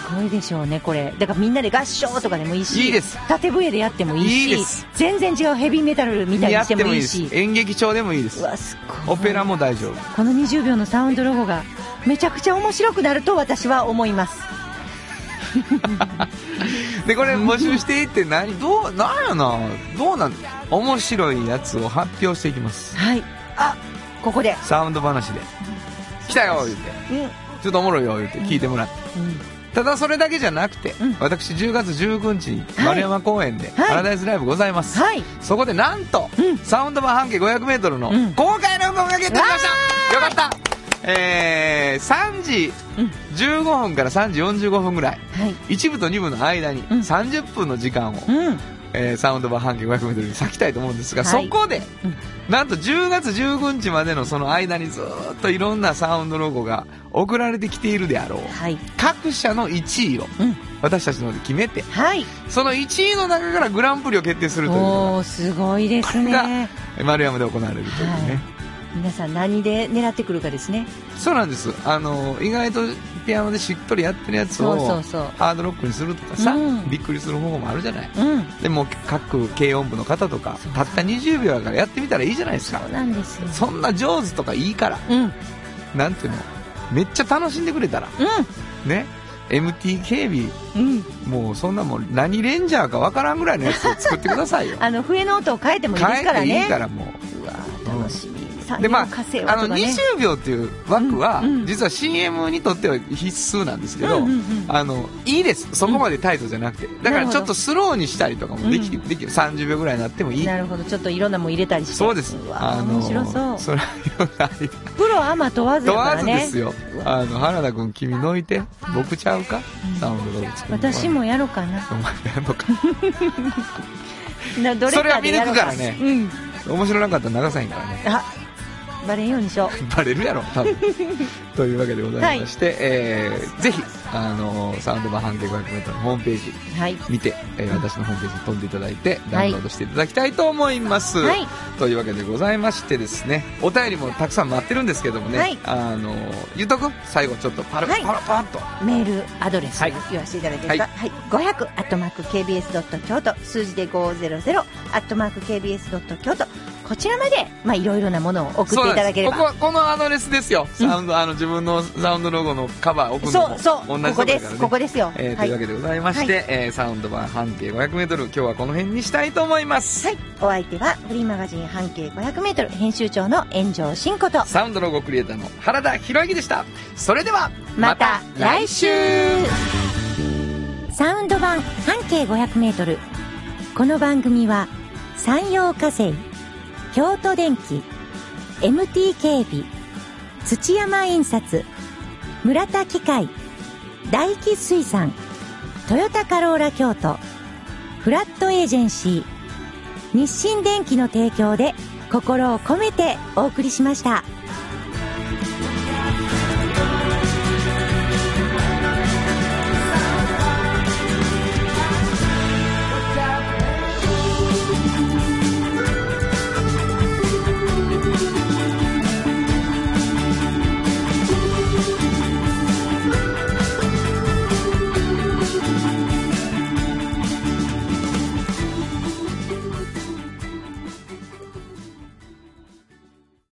Speaker 3: すごいでしょうね、これ。だからみんなで合唱とかでもいいし。
Speaker 2: いいです
Speaker 3: 縦笛でやってもいいし。
Speaker 2: いいです
Speaker 3: 全然違うヘビーメタルみたいに
Speaker 2: やっ
Speaker 3: して
Speaker 2: てもいい
Speaker 3: し。。
Speaker 2: 演劇調でもいいです
Speaker 3: う。わ、すごい。
Speaker 2: オペラも大丈夫。
Speaker 3: この20秒のサウンドロゴがめちゃくちゃ面白くなると私は思います。<laughs>
Speaker 2: で、これ募集していって何、どう、なんやな、どうなん、面白いやつを発表していきます。
Speaker 3: はい。あ、ここで。
Speaker 2: サウンド話で。来たよ、言って。
Speaker 3: うん。
Speaker 2: ちょっとおもろいよ、言って聞いてもらって。
Speaker 3: うん
Speaker 2: ただそれだけじゃなくて、
Speaker 3: うん。
Speaker 2: 私10月19日に
Speaker 3: はい。
Speaker 2: 丸山公園で
Speaker 3: はい。
Speaker 2: パラダイスライブございます。
Speaker 3: はい。
Speaker 2: そこでなんと、
Speaker 3: うん。
Speaker 2: サウンド版半径 500m の
Speaker 3: うん。
Speaker 2: 公開の録音が決定しました、
Speaker 3: わ
Speaker 2: よかった。えー、3時
Speaker 3: うん。
Speaker 2: 15分から3時45分ぐらい、
Speaker 3: はい。
Speaker 2: 1部と2部の間に
Speaker 3: うん。
Speaker 2: 30分の時間を、
Speaker 3: うん。
Speaker 2: えーサウンド版半径 500m に割きたいと思うんですが、
Speaker 3: はい
Speaker 2: そこで、
Speaker 3: うん
Speaker 2: なんと10月19日までのその間にずーっといろんなサウンドロゴが送られてきているであろう。
Speaker 3: はい。
Speaker 2: 各社の1位を
Speaker 3: うん。
Speaker 2: 私たちの方で決めて、
Speaker 3: はい。
Speaker 2: その1位の中からグランプリを決定するというの
Speaker 3: おー、すごいです
Speaker 2: これが丸山で行われるというね。
Speaker 3: 皆さん何で狙ってくるかですね。
Speaker 2: そうなんです。あの、意外とピアノでしっとりやってるやつを、
Speaker 3: そうそう。
Speaker 2: ハードロックにするとかさ、
Speaker 3: うん
Speaker 2: びっくりする方法もあるじゃない。
Speaker 3: うん。
Speaker 2: でも、各軽音部の方とか、たった20秒だからやってみたらいいじゃないですか
Speaker 3: そう。なんですよ。
Speaker 2: そんな上手とかいいから、
Speaker 3: うん。うん。
Speaker 2: なんていうの、めっちゃ楽しんでくれたら、ね、MT 警備、
Speaker 3: うん。
Speaker 2: もうそんなもん何レンジャーかわからんぐらいのやつを作ってくださいよ。<laughs>
Speaker 3: あの、笛の音を変えてもいいですからね。
Speaker 2: 変えていいからもう。
Speaker 3: うわー楽しみ。産
Speaker 2: でまあ、あの
Speaker 3: はとかね。
Speaker 2: 20秒っていう枠は、実は CM にとっては必須なんですけど、あのいいです。そこまでタイトじゃなくて、だからちょっとスローにしたりとかもでき,、
Speaker 3: うん
Speaker 2: できる。30秒ぐらいになってもいい。
Speaker 3: なるほど。ちょっといろんなもん入れたりして。
Speaker 2: そうです。
Speaker 3: わー面白そう。
Speaker 2: それ
Speaker 3: プロアマ問わずや
Speaker 2: 問わ
Speaker 3: からね。
Speaker 2: ずですよ。あの原田君君のいて。僕ちゃうか、
Speaker 3: 私もやろうかな。
Speaker 2: お前やんのか。<laughs>
Speaker 3: などれ
Speaker 2: それは見抜くからね。
Speaker 3: うん。
Speaker 2: 面白なかったら流さへんからね。
Speaker 3: あ、バレんようにしよ
Speaker 2: バレるやろ多分。<laughs> というわけでございまして、えーぜひあのサウンド版半径 500m のホームページ
Speaker 3: う。はい。
Speaker 2: 見て、えー私のホームページに飛んでいただいてダウンロードしていただきたいと思います、
Speaker 3: はい。
Speaker 2: というわけでございましてですねお便りもたくさん待ってるんですけどもね、
Speaker 3: はい。
Speaker 2: あの言うとく？最後ちょっとパラ
Speaker 3: はい
Speaker 2: パラパラ。っと
Speaker 3: メールアドレス
Speaker 2: はい
Speaker 3: 言わせていただいていい。ですか、はい500アットマーク KBS 京都数字で500アットマーク KBS 京都。こちらまでまあいろいろなものを送っていただければ。
Speaker 2: ここはこのアドレスですよ、サウンドあの自分のサウンドロゴのカバー置くの
Speaker 3: そ
Speaker 2: も
Speaker 3: うそう。
Speaker 2: 同じとこ
Speaker 3: ここです。ここですよ、
Speaker 2: えー
Speaker 3: はい。
Speaker 2: というわけでございまして、えーサウンド版半径 500m 今日はこの辺にしたいと思います、
Speaker 3: はい、お相手はフリーマガジン半径 500m 編集長の炎上真子と。
Speaker 2: サウンドロゴクリエイターの原田博之でした。それでは
Speaker 3: また来週。
Speaker 4: サウンド版半径500メートル。この番組は山陽火星、京都電機、MT 警備、土山印刷、村田機械、大気水産、トヨタカローラ京都、フラットエージェンシー、日清電機の提供で心を込めてお送りしました。